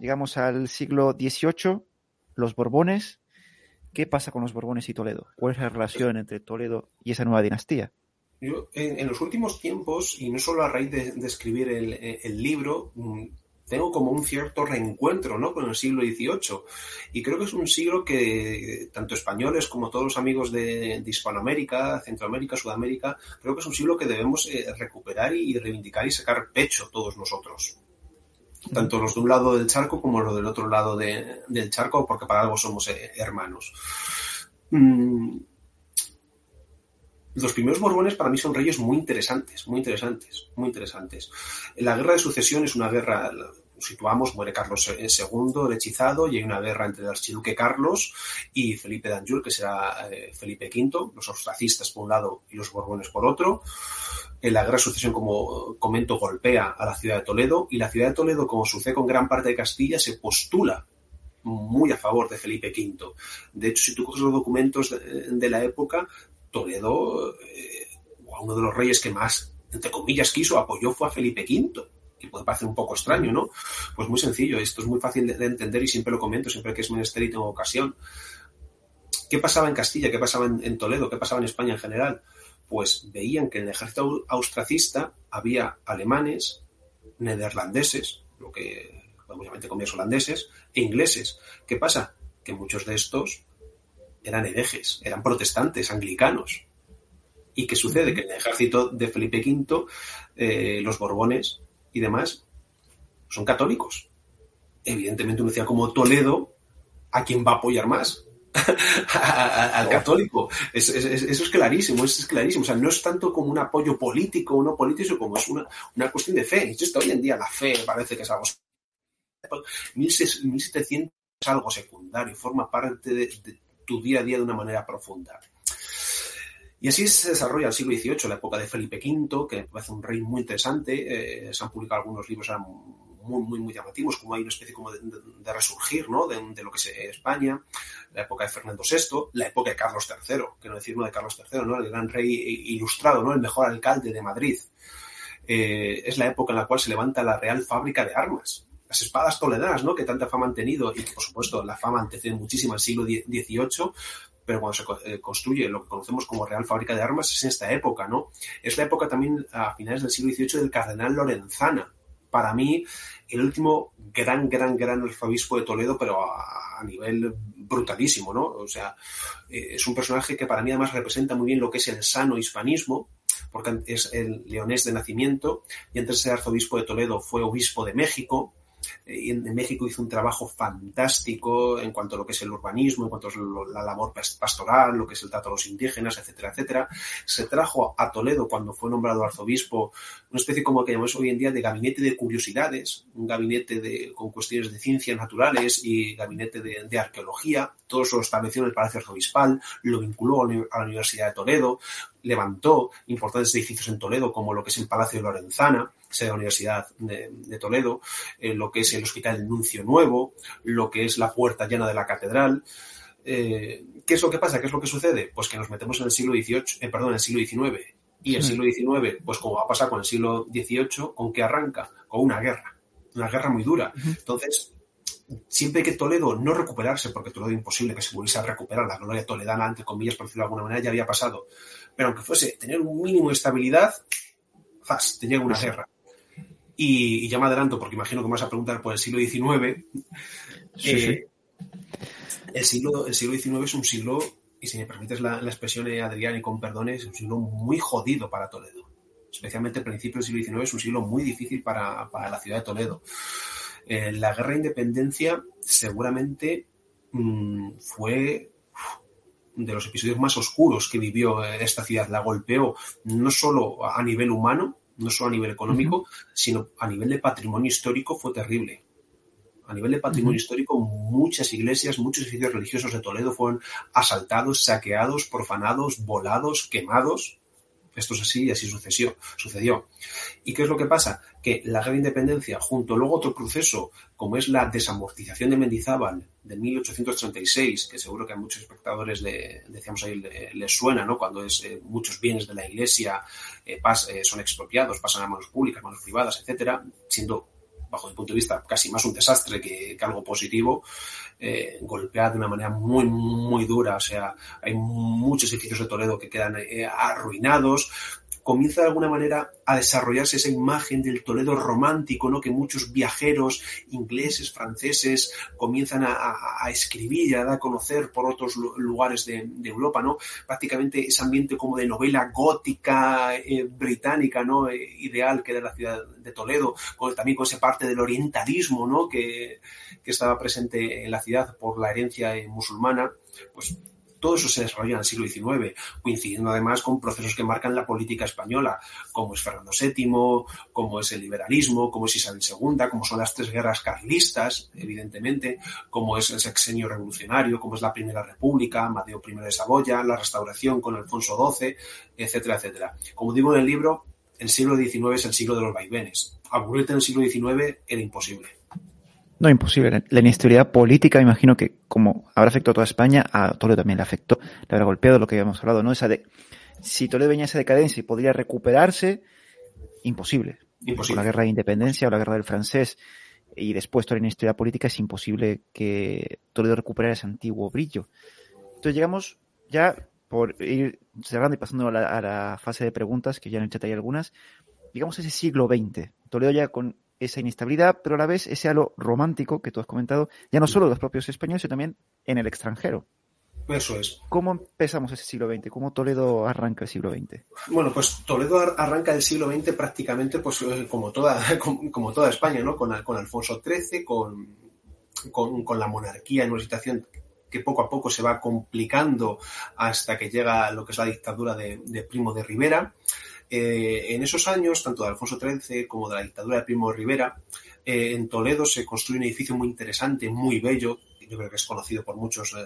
llegamos al siglo XVIII, los Borbones, ¿Qué pasa con los Borbones y Toledo? ¿Cuál es la relación entre Toledo y esa nueva dinastía? Yo, en, los últimos tiempos, y no solo a raíz de, escribir el, libro, mm, tengo como un cierto reencuentro ¿no? con el siglo XVIII. Y creo que es un siglo que tanto españoles como todos los amigos de, Hispanoamérica, Centroamérica, Sudamérica, creo que es un siglo que debemos eh, recuperar y reivindicar y sacar pecho todos nosotros tanto los de un lado del charco como los del otro lado del charco, porque para algo somos eh, hermanos. Los primeros Borbones para mí son reyes muy interesantes, muy interesantes, muy interesantes. La guerra de sucesión es una guerra, situamos, muere Carlos II, el hechizado, y hay una guerra entre el archiduque Carlos y Felipe d'Anjou, que será eh, Felipe V, los ostracistas por un lado y los Borbones por otro. La guerra de sucesión, como comento, golpea a la ciudad de Toledo, y la ciudad de Toledo, como sucede con gran parte de Castilla, se postula muy a favor de Felipe V. De hecho, si tú coges los documentos de, la época, Toledo, eh, uno de los reyes que más, entre comillas, quiso, apoyó fue a Felipe V que puede parecer un poco extraño, ¿no? Pues muy sencillo, esto es muy fácil de, entender y siempre lo comento, siempre que es menester y tengo ocasión. ¿Qué pasaba en Castilla? ¿Qué pasaba en, Toledo? ¿Qué pasaba en España en general? Pues veían que en el ejército austracista había alemanes, neerlandeses, lo que obviamente comías holandeses, e ingleses. ¿Qué pasa? Que muchos de estos eran herejes, eran protestantes, anglicanos. ¿Y qué sucede? Que en el ejército de Felipe V, eh, los Borbones y demás son católicos. Evidentemente, una ciudad como Toledo, ¿a quién va a apoyar más? [LAUGHS] al católico. eso es clarísimo, eso es clarísimo. O sea, no es tanto como un apoyo político o no político, como es una, cuestión de fe. Esto hoy en día la fe parece que es algo... 1700 es algo secundario, forma parte de tu día a día de una manera profunda. Y así se desarrolla el siglo XVIII, la época de Felipe V, que parece un rey muy interesante. Eh, se han publicado algunos libros muy, muy, muy llamativos, como hay una especie como de, resurgir ¿no? de, lo que es España, la época de Fernando VI, la época de Carlos III, que no decir de Carlos III, ¿no? el gran rey ilustrado, ¿no? el mejor alcalde de Madrid. Eh, es la época en la cual se levanta la Real Fábrica de Armas. Las espadas toledanas, ¿no? que tanta fama han tenido, y por supuesto la fama antecede muchísimo al siglo XVIII, pero cuando se eh, construye lo que conocemos como Real Fábrica de Armas es en esta época, ¿no? Es la época también a finales del siglo XVIII del cardenal Lorenzana. Para mí, el último gran, gran, gran arzobispo de Toledo, pero a, nivel brutalísimo, ¿no? O sea, eh, es un personaje que para mí además representa muy bien lo que es el sano hispanismo, porque es el leonés de nacimiento, y antes de ser arzobispo de Toledo fue obispo de México, en México hizo un trabajo fantástico en cuanto a lo que es el urbanismo, en cuanto a la labor pastoral, lo que es el trato a los indígenas, etcétera, etcétera. Se trajo a Toledo cuando fue nombrado arzobispo una especie como que llamamos hoy en día de gabinete de curiosidades, un gabinete de, con cuestiones de ciencias naturales y gabinete de, arqueología. Todo eso lo estableció en el Palacio Arzobispal, lo vinculó a la Universidad de Toledo, levantó importantes edificios en Toledo como lo que es el Palacio de Lorenzana, de la Universidad de, Toledo, eh, lo que es el Hospital Nuncio Nuevo, lo que es la Puerta Llana de la Catedral. Eh, ¿Qué es lo que pasa? ¿Qué es lo que sucede? Pues que nos metemos en el siglo XVIII, eh, perdón, en el siglo XIX. Y el siglo XIX, pues como va a pasar con el siglo XVIII, ¿con qué arranca? Con una guerra, una guerra muy dura. Entonces, siempre que Toledo no recuperarse, porque Toledo imposible que se volviese a recuperar la gloria toledana, entre comillas, por decirlo de alguna manera, ya había pasado. Pero aunque fuese tener un mínimo de estabilidad, ¡zas! tenía una guerra. Y, ya me adelanto, porque imagino que me vas a preguntar por el siglo XIX. Eh, el, siglo, el siglo XIX es un siglo, y si me permites la, expresión, eh, Adrián, y con perdones, es un siglo muy jodido para Toledo. Especialmente el principio del siglo XIX es un siglo muy difícil para, la ciudad de Toledo. Eh, la guerra de independencia seguramente mm, fue de los episodios más oscuros que vivió esta ciudad. La golpeó no solo a nivel humano, no solo a nivel económico, sino a nivel de patrimonio histórico fue terrible. A nivel de patrimonio histórico, muchas iglesias, muchos edificios religiosos de Toledo fueron asaltados, saqueados, profanados, volados, quemados. Esto es así y así sucedió. sucedió. ¿Y qué es lo que pasa? Que la guerra de independencia, junto a luego otro proceso, como es la desamortización de Mendizábal de 1836, que seguro que a muchos espectadores, decíamos ahí, les suena, ¿no? Cuando es, eh, muchos bienes de la iglesia eh, eh, son expropiados, pasan a manos públicas, manos privadas, etcétera, siendo bajo mi punto de vista, casi más un desastre que, algo positivo, eh, golpea de una manera muy, muy dura. O sea, hay muchos edificios de Toledo que quedan arruinados, comienza de alguna manera a desarrollarse esa imagen del Toledo romántico, ¿no? Que muchos viajeros ingleses, franceses, comienzan a, escribir y a dar a conocer por otros lugares de, Europa, ¿no? Prácticamente ese ambiente como de novela gótica eh, británica, ¿no? Eh, ideal que era la ciudad de Toledo, también con esa parte del orientalismo, ¿no? Que, que estaba presente en la ciudad por la herencia musulmana, pues Todo eso se desarrolla en el siglo XIX, coincidiendo además con procesos que marcan la política española, como es Fernando VII, como es el liberalismo, como es Isabel II, como son las tres guerras carlistas, evidentemente, como es el sexenio revolucionario, como es la Primera República, Mateo I de Saboya, la restauración con Alfonso XII, etcétera, etcétera. Como digo en el libro, el siglo XIX es el siglo de los vaivenes. Aburrirte en el siglo XIX era imposible. No, imposible. La inestabilidad política, imagino que como habrá afectado a toda España, a Toledo también le afectó, le habrá golpeado lo que habíamos hablado, ¿no? Esa de, si Toledo venía a esa decadencia y podría recuperarse, imposible. Imposible. Con la guerra de independencia o la guerra del francés y después toda la inestabilidad política, es imposible que Toledo recuperara ese antiguo brillo. Entonces llegamos ya por ir cerrando y pasando a la, a la fase de preguntas, que ya en el chat hay algunas, digamos ese siglo XX. Toledo ya con esa inestabilidad, pero a la vez ese halo romántico que tú has comentado, ya no solo de los propios españoles, sino también en el extranjero. Eso es. ¿Cómo empezamos ese siglo XX? ¿Cómo Toledo arranca el siglo XX? Bueno, pues Toledo arranca el siglo XX prácticamente pues como toda, [LAUGHS] como, como toda España, ¿no? Con, con Alfonso XIII, con, con, con, la monarquía en una situación que poco a poco se va complicando hasta que llega lo que es la dictadura de, de Primo de Rivera. Eh, en esos años, tanto de Alfonso XIII como de la dictadura de Primo Rivera, eh, en Toledo se construye un edificio muy interesante, muy bello, yo creo que es conocido por muchos eh,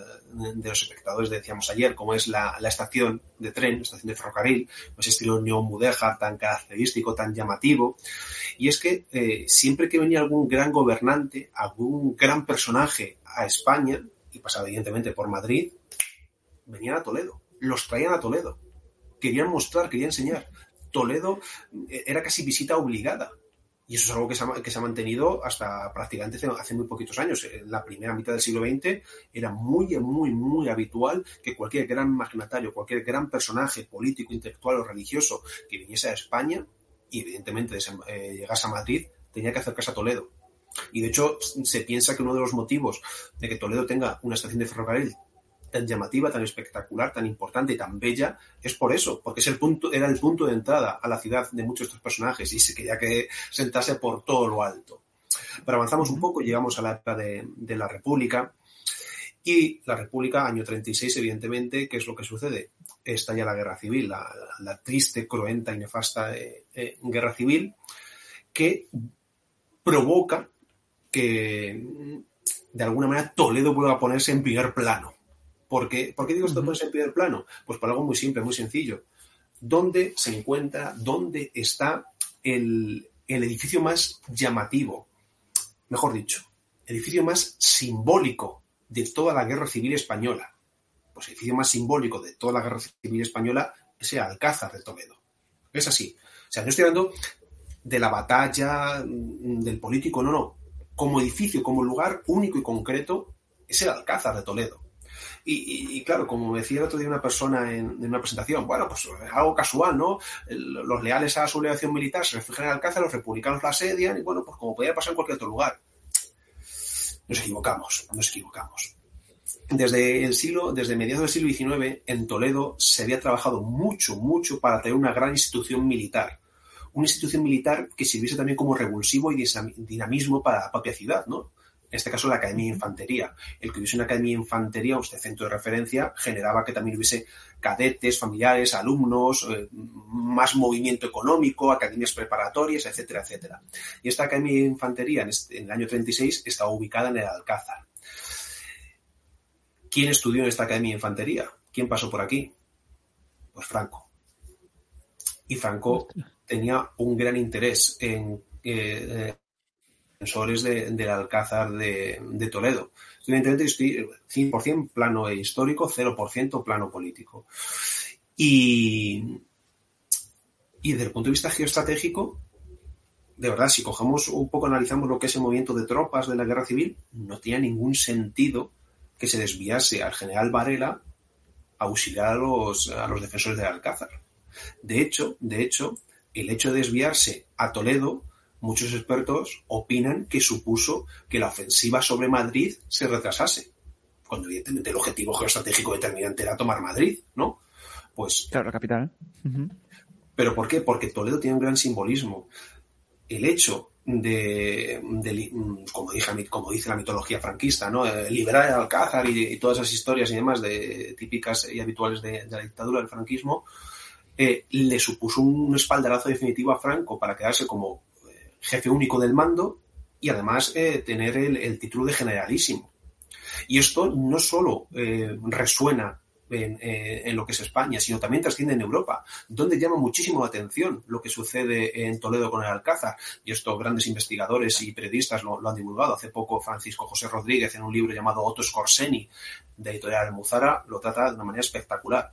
de los espectadores, decíamos ayer, como es la, estación de tren, la estación de ferrocarril, ese estilo neomudéjar tan característico, tan llamativo. Y es que eh, siempre que venía algún gran gobernante, algún gran personaje a España, y pasaba evidentemente por Madrid, venían a Toledo, los traían a Toledo. Querían mostrar, querían enseñar. Toledo eh, era casi visita obligada. Y eso es algo que se, ha, mantenido hasta prácticamente hace, muy poquitos años. En la primera mitad del siglo XX era muy, muy, muy habitual que cualquier gran magnatario, cualquier gran personaje político, intelectual o religioso que viniese a España y evidentemente eh, llegase a Madrid, tenía que acercarse a Toledo. Y de hecho se piensa que uno de los motivos de que Toledo tenga una estación de ferrocarril tan llamativa, tan espectacular, tan importante y tan bella, es por eso, porque es el punto, era el punto de entrada a la ciudad de muchos de estos personajes y se quería que sentase por todo lo alto. Pero avanzamos un poco, llegamos a la época de, de la República, y la República, año 36, evidentemente, ¿qué es lo que sucede? Estalla la guerra civil, la, la triste, cruenta y nefasta eh, eh, guerra civil, que provoca que, de alguna manera, Toledo vuelva a ponerse en primer plano. ¿Por qué, ¿Por qué digo esto uh -huh. en primer plano? Pues por algo muy simple, muy sencillo. ¿Dónde se encuentra, dónde está el, el edificio más llamativo? Mejor dicho, el edificio más simbólico de toda la guerra civil española. Pues el edificio más simbólico de toda la guerra civil española es el Alcázar de Toledo. Es así. O sea, no estoy hablando de la batalla, del político, no, no. Como edificio, como lugar único y concreto, es el Alcázar de Toledo. Y, claro, como decía el otro día una persona en, una presentación, bueno, pues algo casual, ¿no? Los leales a la sublevación militar se refugian en Alcázar, los republicanos la asedian y bueno, pues como podía pasar en cualquier otro lugar. Nos equivocamos, nos equivocamos. Desde el siglo, desde mediados del siglo XIX, en Toledo se había trabajado mucho, mucho para tener una gran institución militar. Una institución militar que sirviese también como revulsivo y dinamismo para la propia ciudad, ¿no? En este caso la Academia de Infantería. El que hubiese una Academia de Infantería, este centro de referencia, generaba que también hubiese cadetes, familiares, alumnos, eh, más movimiento económico, academias preparatorias, etcétera, etcétera. Y esta Academia de Infantería en, este, en el año 36 estaba ubicada en el Alcázar. ¿Quién estudió en esta Academia de Infantería? ¿Quién pasó por aquí? Pues Franco. Y Franco tenía un gran interés en eh, defensores de, del Alcázar de, de, Toledo. Evidentemente estoy 100% plano histórico, 0% plano político. Y, y desde el punto de vista geoestratégico, de verdad, si cogemos un poco, analizamos lo que es el movimiento de tropas de la guerra civil, no tenía ningún sentido que se desviase al general Varela a auxiliar a los, a los defensores del Alcázar. De hecho, de hecho, el hecho de desviarse a Toledo muchos expertos opinan que supuso que la ofensiva sobre Madrid se retrasase, cuando evidentemente el objetivo geoestratégico determinante era tomar Madrid, ¿no? Pues. Claro, la capital. Uh -huh. ¿Pero por qué? Porque Toledo tiene un gran simbolismo. El hecho de, como, dije, como dice la mitología franquista, ¿no? Eh, liberar el Alcázar y, todas esas historias y demás de, típicas y habituales de, la dictadura del franquismo, eh, le supuso un espaldarazo definitivo a Franco para quedarse como jefe único del mando y además tener el, título de generalísimo. Y esto no solo resuena eh, en, lo que es España, sino también trasciende en Europa, donde llama muchísimo la atención lo que sucede en Toledo con el Alcázar. Y estos grandes investigadores y periodistas lo, han divulgado. Hace poco Francisco José Rodríguez, en un libro llamado Otto Scorseni, de Editorial Muzara, lo trata de una manera espectacular.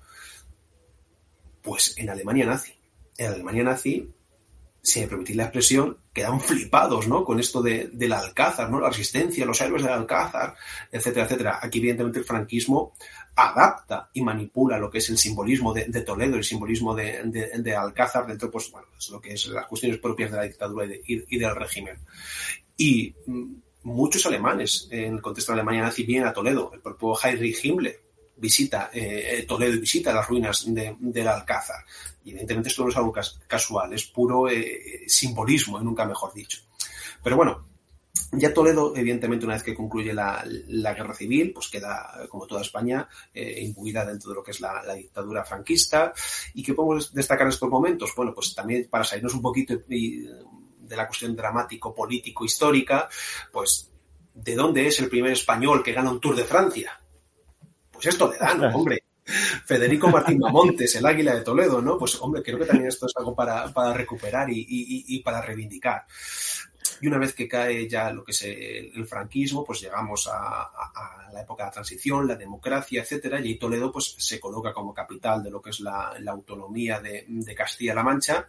Pues en Alemania nazi. En Alemania nazi si me permitís la expresión, quedan flipados, ¿no? Con esto de, del Alcázar, ¿no? La resistencia, los héroes del Alcázar, etcétera, etcétera. Aquí, evidentemente, el franquismo adapta y manipula lo que es el simbolismo de, Toledo, el simbolismo de, Alcázar dentro, pues, bueno, es lo que es las cuestiones propias de la dictadura y, del régimen. Y mm, muchos alemanes, en el contexto de Alemania nazi, vienen a Toledo. El propio Heinrich Himmler visita eh, Toledo y visita las ruinas del Alcázar. Y evidentemente esto no es algo casual, es puro eh, simbolismo, nunca mejor dicho. Pero bueno, ya Toledo, evidentemente, una vez que concluye la, guerra civil, pues queda, como toda España, eh, imbuida dentro de lo que es la, dictadura franquista. ¿Y qué podemos destacar en estos momentos? Bueno, pues también para salirnos un poquito de la cuestión dramático, político, histórica, pues, ¿de dónde es el primer español que gana un Tour de Francia? Pues es Toledano, hombre. Federico Martín Mamontes, el águila de Toledo, ¿no? Pues hombre, creo que también esto es algo para, recuperar y, para reivindicar. Y una vez que cae ya lo que es el, franquismo, pues llegamos a, la época de la transición, la democracia, etcétera, y Toledo pues se coloca como capital de lo que es la, autonomía de, Castilla-La Mancha,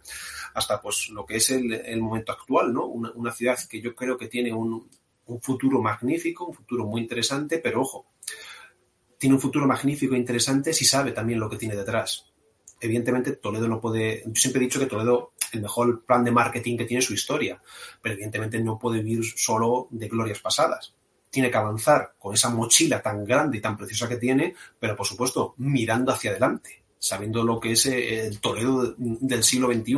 hasta pues lo que es el, momento actual, ¿no? Una, ciudad que yo creo que tiene un, un futuro magnífico, un futuro muy interesante, pero ojo, tiene un futuro magnífico e interesante si sabe también lo que tiene detrás. Evidentemente, Toledo no puede. Yo siempre he dicho que Toledo, el mejor plan de marketing que tiene es su historia, pero evidentemente no puede vivir solo de glorias pasadas. Tiene que avanzar con esa mochila tan grande y tan preciosa que tiene, pero por supuesto, mirando hacia adelante, sabiendo lo que es eh, el Toledo del siglo XXI.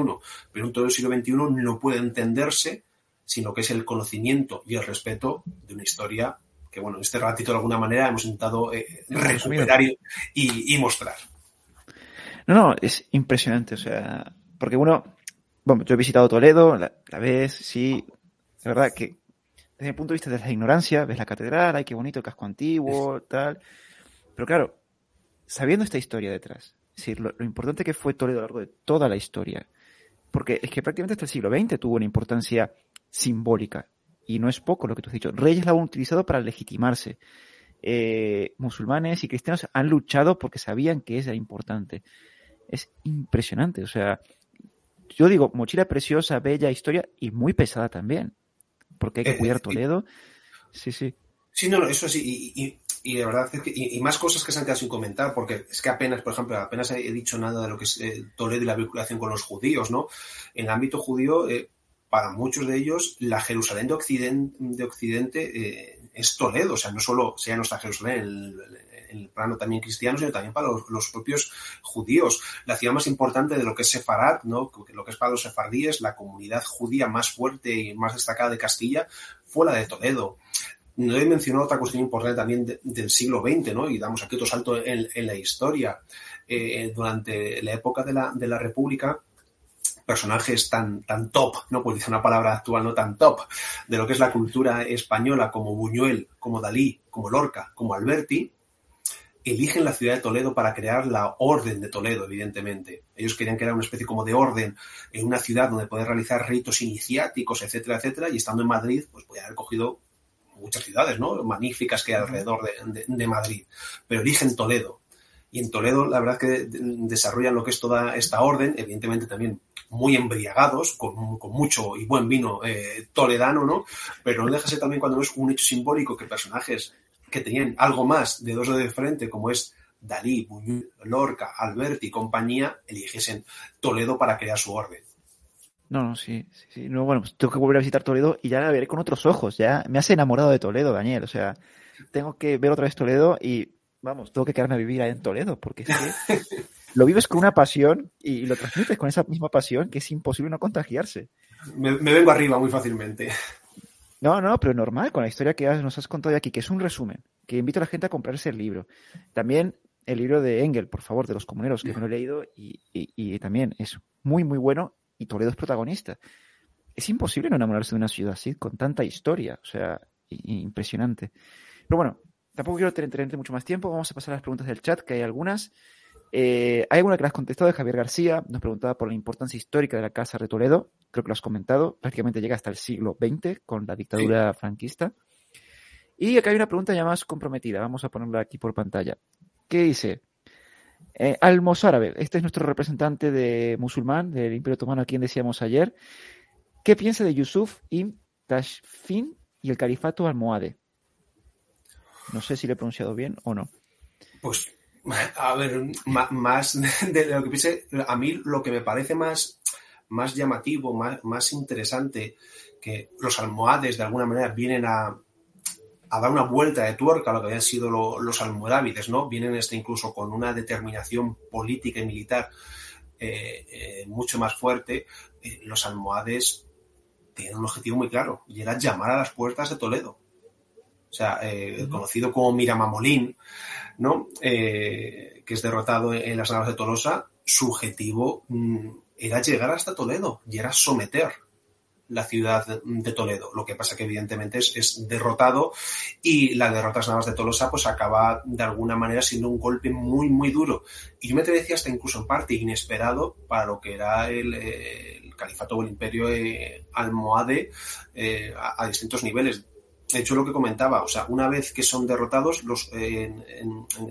Pero un Toledo del siglo XXI no puede entenderse sino que es el conocimiento y el respeto de una historia que bueno, en este ratito de alguna manera hemos intentado eh, recuperar y, mostrar. No, no, es impresionante, o sea, porque uno, bueno, yo he visitado Toledo, la, ves, sí, de verdad que desde el punto de vista de la ignorancia, ves la catedral, ay, qué bonito el casco antiguo, tal, pero claro, sabiendo esta historia detrás, es decir, lo, lo importante que fue Toledo a lo largo de toda la historia, porque es que prácticamente hasta el siglo XX tuvo una importancia simbólica y no es poco lo que tú has dicho. Reyes la han utilizado para legitimarse. Eh, musulmanes y cristianos han luchado porque sabían que era importante. Es impresionante. O sea, yo digo, mochila preciosa, bella historia y muy pesada también. Porque hay que eh, cuidar Toledo. Sí, sí. Sí, no, no, eso sí. Y, y, de verdad, es que, y, más cosas que se han quedado sin comentar, porque es que apenas, por ejemplo, apenas he dicho nada de lo que es eh, Toledo y la vinculación con los judíos, ¿no? En el ámbito judío, para muchos de ellos la Jerusalén de Occidente, de Occidente eh, es Toledo, o sea, no solo sea nuestra Jerusalén en el, plano también cristiano, sino también para los, propios judíos. La ciudad más importante de lo que es Sefarad, ¿no? lo que es para los sefardíes, la comunidad judía más fuerte y más destacada de Castilla, fue la de Toledo. No he mencionado otra cuestión importante también del siglo XX, ¿no? Y damos aquí otro salto en, la historia. Eh, durante la época de la, de la República, personajes tan, tan top, no pues dice una palabra actual, no tan top, de lo que es la cultura española, como Buñuel, como Dalí, como Lorca, como Alberti, eligen la ciudad de Toledo para crear la orden de Toledo, evidentemente. Ellos querían crear una especie como de orden en una ciudad donde poder realizar ritos iniciáticos, etcétera, etcétera, y estando en Madrid, pues podía haber cogido muchas ciudades, ¿no? Magníficas que hay alrededor de Madrid. Pero eligen Toledo. Y en Toledo, la verdad que desarrollan lo que es toda esta orden, evidentemente también muy embriagados, con, mucho y buen vino eh, toledano, ¿no? Pero no deja ser también cuando es un hecho simbólico que personajes que tenían algo más de dos de frente, como es Dalí, Buñuel, Lorca, Alberti y compañía, eligiesen Toledo para crear su orden. No, no, sí, sí, sí. No, bueno, pues tengo que volver a visitar Toledo y ya la veré con otros ojos. Ya me has enamorado de Toledo, Daniel. O sea, tengo que ver otra vez Toledo y vamos, tengo que quedarme a vivir ahí en Toledo, porque es que lo vives con una pasión y lo transmites con esa misma pasión que es imposible no contagiarse. Me, vengo arriba muy fácilmente. No, no, pero normal, con la historia que nos has contado aquí, que es un resumen, que invito a la gente a comprarse el libro. También el libro de Engel, por favor, de los comuneros, que lo he leído y, también es muy, muy bueno y Toledo es protagonista. Es imposible no enamorarse de una ciudad así, con tanta historia, o sea, impresionante. Pero bueno, tampoco quiero tener mucho más tiempo, vamos a pasar a las preguntas del chat, que hay algunas. Eh, hay alguna que la has contestado de Javier García, nos preguntaba por la importancia histórica de la Casa de Toledo, creo que lo has comentado, prácticamente llega hasta el siglo XX con la dictadura franquista. Y acá hay una pregunta ya más comprometida, vamos a ponerla aquí por pantalla. ¿Qué dice? Eh, Almozárabe, este es nuestro representante de musulmán del Imperio Otomano a quien decíamos ayer. ¿Qué piensa de Yusuf ibn Tashfin y el califato almohade? No sé si lo he pronunciado bien o no. Pues a ver, más [LAUGHS] de lo que piense, a mí lo que me parece más, más llamativo, más, más interesante, que los almohades de alguna manera vienen a, dar una vuelta de tuerca a lo que habían sido los almorávides, ¿no? Vienen este incluso con una determinación política y militar eh, eh, mucho más fuerte. Eh, los almohades tienen un objetivo muy claro y era llamar a las puertas de Toledo. O sea, conocido como Miramamolín, ¿no? Eh, que es derrotado en las naves de Tolosa, su objetivo mm, era llegar hasta Toledo y era someter la ciudad de Toledo. Lo que pasa que evidentemente es, derrotado y la derrota de las navas de Tolosa pues acaba de alguna manera siendo un golpe muy muy duro. Y yo me decía hasta incluso en parte inesperado para lo que era el, califato o el imperio eh, almohade eh, a, distintos niveles de hecho lo que comentaba, o sea, una vez que son derrotados los, en,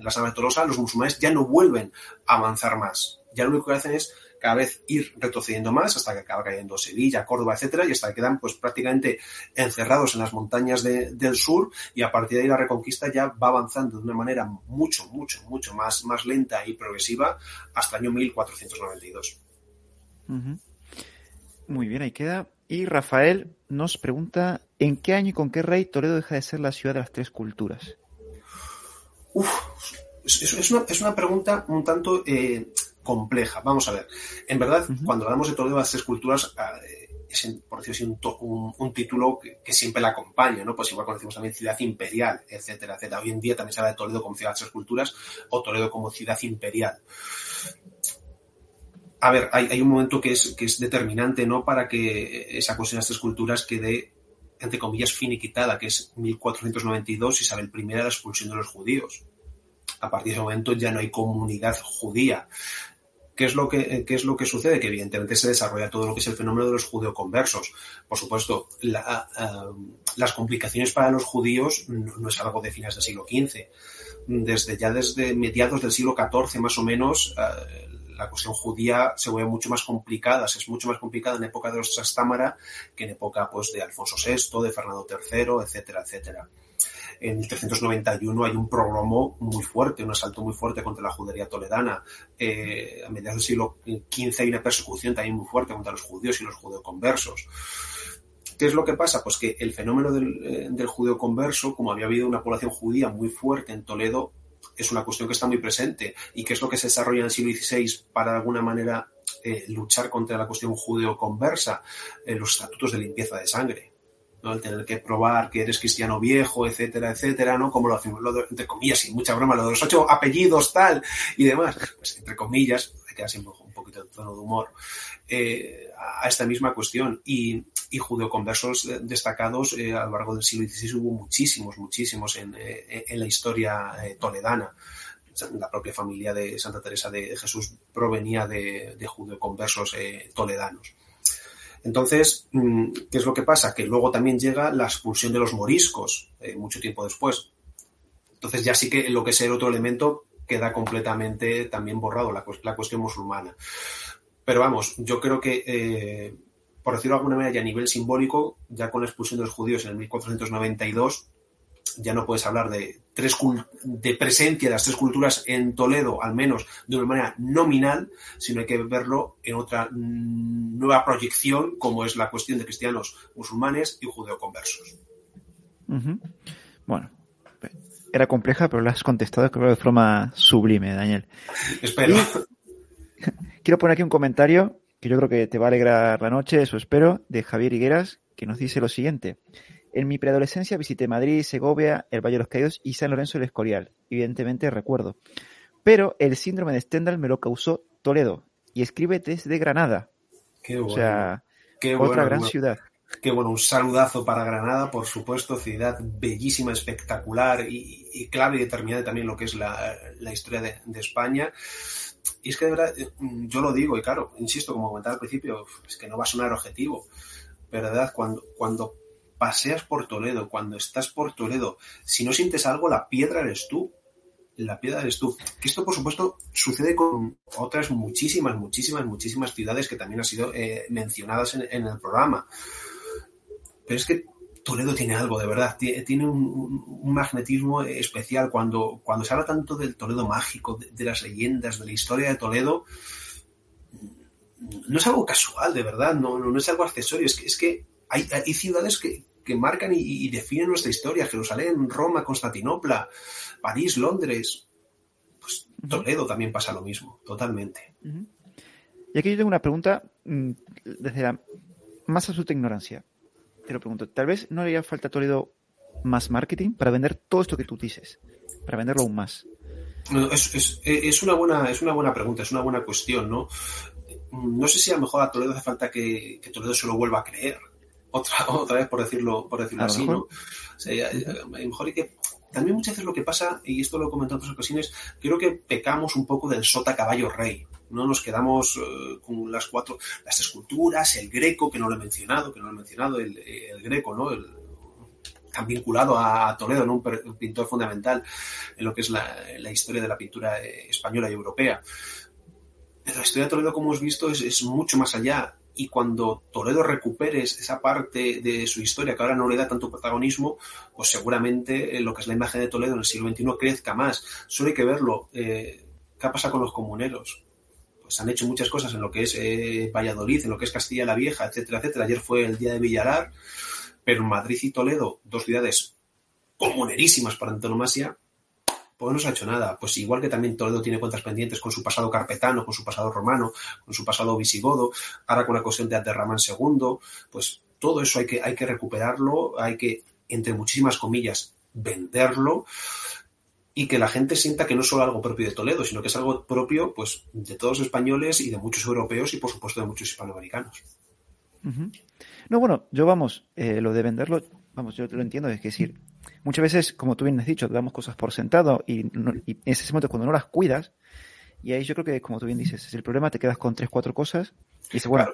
la Sala de Tolosa, los musulmanes ya no vuelven a avanzar más. Ya lo único que hacen es cada vez ir retrocediendo más hasta que acaba cayendo Sevilla, Córdoba, etcétera, y hasta que quedan pues prácticamente encerrados en las montañas del sur y a partir de ahí la reconquista ya va avanzando de una manera mucho, mucho, mucho más, más lenta y progresiva hasta el año 1492. Muy bien, ahí queda. Y Rafael nos pregunta, ¿en qué año y con qué rey Toledo deja de ser la ciudad de las tres culturas? Uf, es, una, pregunta un tanto eh, compleja. Vamos a ver. En verdad, cuando hablamos de Toledo de las tres culturas, eh, es, por decirlo así, un, título que, siempre la acompaña, ¿no? Pues igual conocemos también ciudad imperial, etcétera, etcétera. Hoy en día también se habla de Toledo como ciudad de las tres culturas o Toledo como ciudad imperial a ver, hay, un momento que es, que es determinante, ¿no? Para que esa cuestión de estas culturas quede, entre comillas, finiquitada, que es 1492, Isabel I, la expulsión de los judíos. A partir de ese momento ya no hay comunidad judía. ¿Qué es, lo que, es lo que sucede? Que evidentemente se desarrolla todo lo que es el fenómeno de los judeoconversos. Por supuesto, las complicaciones para los judíos no, es algo de fines del siglo XV. Desde ya desde mediados del siglo XIV más o menos, eh, la cuestión judía se vuelve mucho más complicada, es mucho más complicada en época de los Trastámara que en época pues, de Alfonso VI, de Fernando III, etcétera, etcétera. En 1391 hay un progromo muy fuerte, un asalto muy fuerte contra la judería toledana. Eh, a mediados del siglo XV hay una persecución también muy fuerte contra los judíos y los judeoconversos. ¿Qué es lo que pasa? Pues que el fenómeno del, eh, del como había habido una población judía muy fuerte en Toledo, es una cuestión que está muy presente y que es lo que se desarrolla en el siglo XVI para de alguna manera eh, luchar contra la cuestión judeo-conversa, eh, los estatutos de limpieza de sangre. El tener que probar que eres cristiano viejo, etcétera, etcétera, ¿no? Como lo hacemos, entre comillas, y mucha broma, lo de los ocho apellidos, tal, y demás. Pues entre comillas, hay que siempre un poquito de tono de humor, eh, a esta misma cuestión. Y, y judeoconversos destacados eh, a lo largo del siglo XVI hubo muchísimos, muchísimos en, eh, la historia eh, toledana. La propia familia de Santa Teresa de Jesús provenía de, de judeoconversos toledanos. Entonces, mm, ¿qué es lo que pasa? Que luego también llega la expulsión de los moriscos, mucho tiempo después. Entonces ya sí que lo que es el otro elemento queda completamente también borrado, la, la cuestión musulmana. Pero vamos, yo creo que por decirlo de alguna manera, ya a nivel simbólico, ya con la expulsión de los judíos en el 1492, ya no puedes hablar de, tres de presencia de las tres culturas en Toledo, al menos de una manera nominal, sino hay que verlo en otra nueva proyección, como es la cuestión de cristianos, musulmanes y judeoconversos. Bueno, era compleja, pero la has contestado creo de forma sublime, Daniel. Espero. [LAUGHS] quiero poner aquí un comentario que yo creo que te va a alegrar la noche, eso espero, de Javier Higueras, que nos dice lo siguiente. En mi preadolescencia visité Madrid, Segovia, el Valle de los Caídos y San Lorenzo del Escorial. Evidentemente recuerdo. Pero el síndrome de Stendhal me lo causó Toledo y escribe desde Granada. Qué bueno. O sea, Qué otra bueno, gran bueno. ciudad. Qué bueno, un saludazo para Granada, por supuesto, ciudad bellísima, espectacular y, y clave y determinante también lo que es la, la historia de, de España. Y es que de verdad, yo lo digo, y claro, insisto, como comentaba al principio, es que no va a sonar objetivo, pero de verdad, cuando, cuando paseas por Toledo, cuando estás por Toledo, si no sientes algo, la piedra eres tú. La piedra eres tú. Que esto, por supuesto, sucede con otras muchísimas, muchísimas, muchísimas ciudades que también han sido eh, mencionadas en, el programa. Pero es que Toledo tiene algo, de verdad, tiene, un, un, magnetismo especial. Cuando, cuando se habla tanto del Toledo mágico, de, de, las leyendas, de la historia de Toledo, no es algo casual, de verdad, no, no, no es algo accesorio, es que, es que hay, hay ciudades que, que marcan y, y, definen nuestra historia, Jerusalén, Roma, Constantinopla, París, Londres. Pues Toledo también pasa lo mismo, totalmente. Uh -huh. Y aquí yo tengo una pregunta mm, desde la más absoluta ignorancia te lo pregunto, tal vez no le haría falta a Toledo más marketing para vender todo esto que tú dices, para venderlo aún más. No, es, es, es, una buena, es una buena pregunta, es una buena cuestión, ¿no? No sé si a lo mejor a Toledo hace falta que, que Toledo se lo vuelva a creer. Otra, [LAUGHS] otra vez, por decirlo, por decirlo así, ¿no? O sea, a lo mejor hay que. También muchas veces lo que pasa, y esto lo he comentado en otras ocasiones, creo que pecamos un poco del sota caballo rey. No nos quedamos uh, con las cuatro, las esculturas, el greco, que no lo he mencionado, que no lo he mencionado, el, el greco, ¿no? El, tan vinculado a Toledo, ¿no? un pintor fundamental en lo que es la, la historia de la pintura española y europea. Pero la historia de Toledo, como hemos visto, es, es, mucho más allá. Y cuando Toledo recupere esa parte de su historia que ahora no le da tanto protagonismo, pues seguramente lo que es la imagen de Toledo en el siglo XXI crezca más. Solo hay que verlo. Eh, ¿Qué ha pasado con los comuneros? Pues han hecho muchas cosas en lo que es eh, Valladolid, en lo que es Castilla la Vieja, etcétera, etcétera. Ayer fue el día de Villalar, pero Madrid y Toledo, dos ciudades comunerísimas por antonomasia, pues no se ha hecho nada. Pues igual que también Toledo tiene cuentas pendientes con su pasado carpetano, con su pasado romano, con su pasado visigodo, ahora con la cuestión de Abderramán II, pues todo eso hay que, hay que recuperarlo, hay que, entre muchísimas comillas, venderlo y que la gente sienta que no es solo algo propio de Toledo, sino que es algo propio pues, de todos los españoles y de muchos europeos y, por supuesto, de muchos hispanoamericanos. No, bueno, yo vamos, eh, lo de venderlo, vamos, yo lo entiendo, es decir, muchas veces, como tú bien has dicho, damos cosas por sentado y, no, y en ese momento cuando no las cuidas, y ahí yo creo que, como tú bien dices, es el problema, te quedas con tres, cuatro cosas y dices, bueno,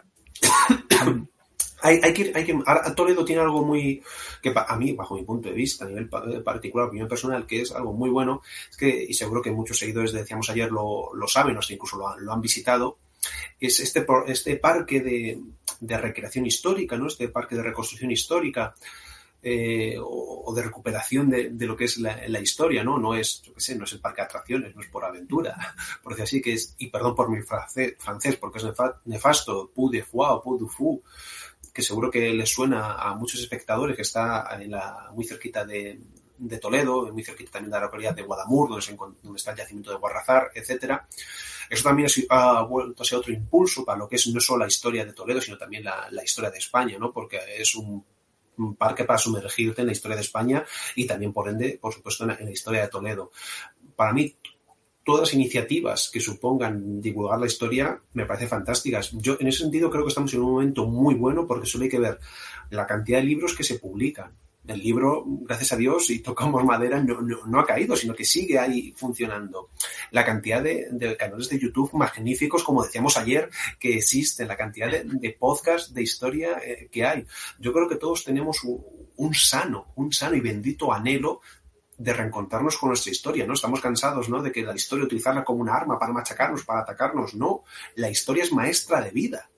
claro. [COUGHS] hay, hay, que, hay que, Toledo tiene algo muy, que a mí, bajo mi punto de vista, a nivel particular, opinión personal, que es algo muy bueno, es que, y seguro que muchos seguidores, decíamos ayer, lo, lo saben, o sea, incluso lo, lo han visitado, es este, este parque de, de, recreación histórica, ¿no? Este parque de reconstrucción histórica eh, o, o, de recuperación de, de, lo que es la, la, historia, ¿no? No es, yo qué sé, no es el parque de atracciones, no es por aventura, [LAUGHS] por decir así que es, y perdón por mi francés, porque es nefasto, Pou de Foix o Pou du Fou, que seguro que les suena a muchos espectadores que está en la, muy cerquita de, de Toledo, muy cerquita también de la localidad de Guadamur, donde, se, donde está el yacimiento de Guarrazar, etcétera. Eso también ha vuelto a ser otro impulso para lo que es no solo la historia de Toledo, sino también la, la historia de España, ¿no? Porque es un, parque para sumergirte en la historia de España y también, por ende, por supuesto, en la, historia de Toledo. Para mí, todas las iniciativas que supongan divulgar la historia me parece fantásticas. Yo, en ese sentido, creo que estamos en un momento muy bueno porque solo hay que ver la cantidad de libros que se publican el libro, gracias a Dios, y tocamos madera, no, no, ha caído, sino que sigue ahí funcionando. La cantidad de, canales de YouTube magníficos, como decíamos ayer, que existen, la cantidad de, de podcasts de historia eh, que hay. Yo creo que todos tenemos un, un, sano, un sano y bendito anhelo de reencontrarnos con nuestra historia, ¿no? Estamos cansados, ¿no? De que la historia utilizarla como una arma para machacarnos, para atacarnos. No, la historia es maestra de vida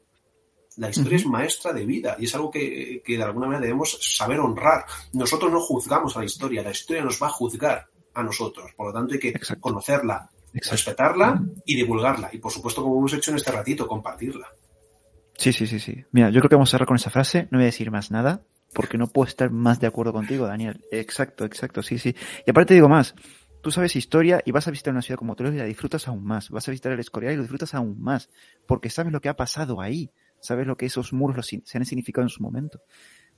la historia uh -huh. es maestra de vida y es algo que, que, de alguna manera debemos saber honrar. Nosotros no juzgamos a la historia, la historia nos va a juzgar a nosotros. Por lo tanto, hay que Exacto. conocerla, Exacto. respetarla y divulgarla. Y por supuesto, como hemos hecho en este ratito, compartirla. Sí, sí, sí, sí. Mira, yo creo que vamos a cerrar con esa frase. No voy a decir más nada porque no puedo estar más de acuerdo contigo, Daniel. Exacto, exacto, sí, sí. Y aparte digo más. Tú tú sabes historia y vas a visitar una ciudad como Toledo y la disfrutas aún más. Vas a visitar el Escorial y lo disfrutas aún más, porque sabes lo que ha pasado ahí, sabes lo que esos muros se han significado en su momento.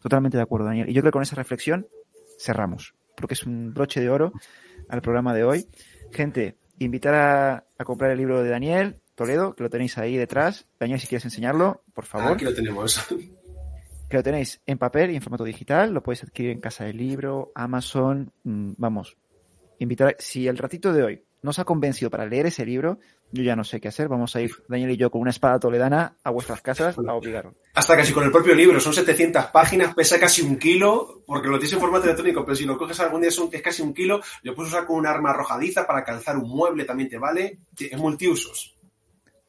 Totalmente de acuerdo, Daniel. Y yo creo que con esa reflexión cerramos, porque es un broche de oro al programa de hoy. Gente, invitar a, a comprar el libro de Daniel Toledo, que lo tenéis ahí detrás. Daniel, si quieres enseñarlo, por favor. Aquí lo tenemos. Que lo tenéis en papel y en formato digital, lo podéis adquirir en Casa del Libro, Amazon, mm, vamos, invitar, si el ratito de hoy nos ha convencido para leer ese libro, yo ya no sé qué hacer. Vamos a ir, Daniel y yo, con una espada toledana a vuestras casas a obligarlo. Hasta casi con el propio libro. Son 700 páginas, pesa casi un kilo, porque lo tienes en formato electrónico, pero si lo coges algún día es casi un kilo, lo puedes usar con un arma arrojadiza para calzar un mueble, también te vale. Es multiusos.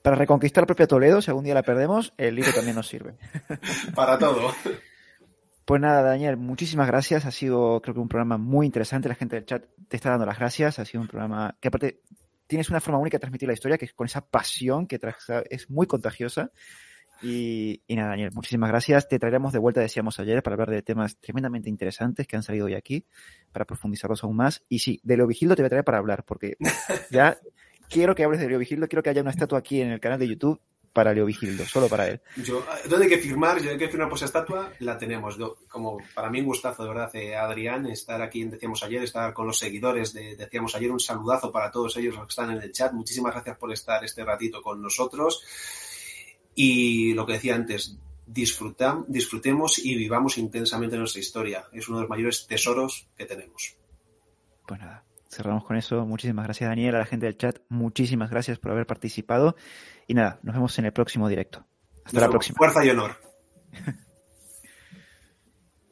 Para reconquistar la propia Toledo, si algún día la perdemos, el libro también nos sirve. [LAUGHS] para todo. Pues nada, Daniel, muchísimas gracias. Ha sido, creo que, un programa muy interesante. La gente del chat te está dando las gracias. Ha sido un programa que, aparte, tienes una forma única de transmitir la historia, que es con esa pasión que es muy contagiosa. Y, nada, Daniel, muchísimas gracias. Te traeremos de vuelta, decíamos ayer, para hablar de temas tremendamente interesantes que han salido hoy aquí, para profundizarlos aún más. Y sí, de Leo Vigildo te voy a traer para hablar, porque ya [LAUGHS] quiero que hables de Leo Vigildo, quiero que haya una estatua aquí en el canal de YouTube para Leo Vigildo, solo para él. Yo, ¿Dónde hay que firmar? Yo hay que firmar por esa estatua, la tenemos. como para mí un gustazo, de verdad, eh, Adrián, estar aquí, decíamos ayer, estar con los seguidores, de, decíamos ayer, un saludazo para todos ellos los que están en el chat. Muchísimas gracias por estar este ratito con nosotros. Y lo que decía antes, disfrutam, disfrutemos y vivamos intensamente nuestra historia. Es uno de los mayores tesoros que tenemos. Pues nada, cerramos con eso. Muchísimas gracias, Daniel, a la gente del chat. Muchísimas gracias por haber participado. Y nada, nos vemos en el próximo directo. Hasta la próxima. Fuerza y honor. [LAUGHS]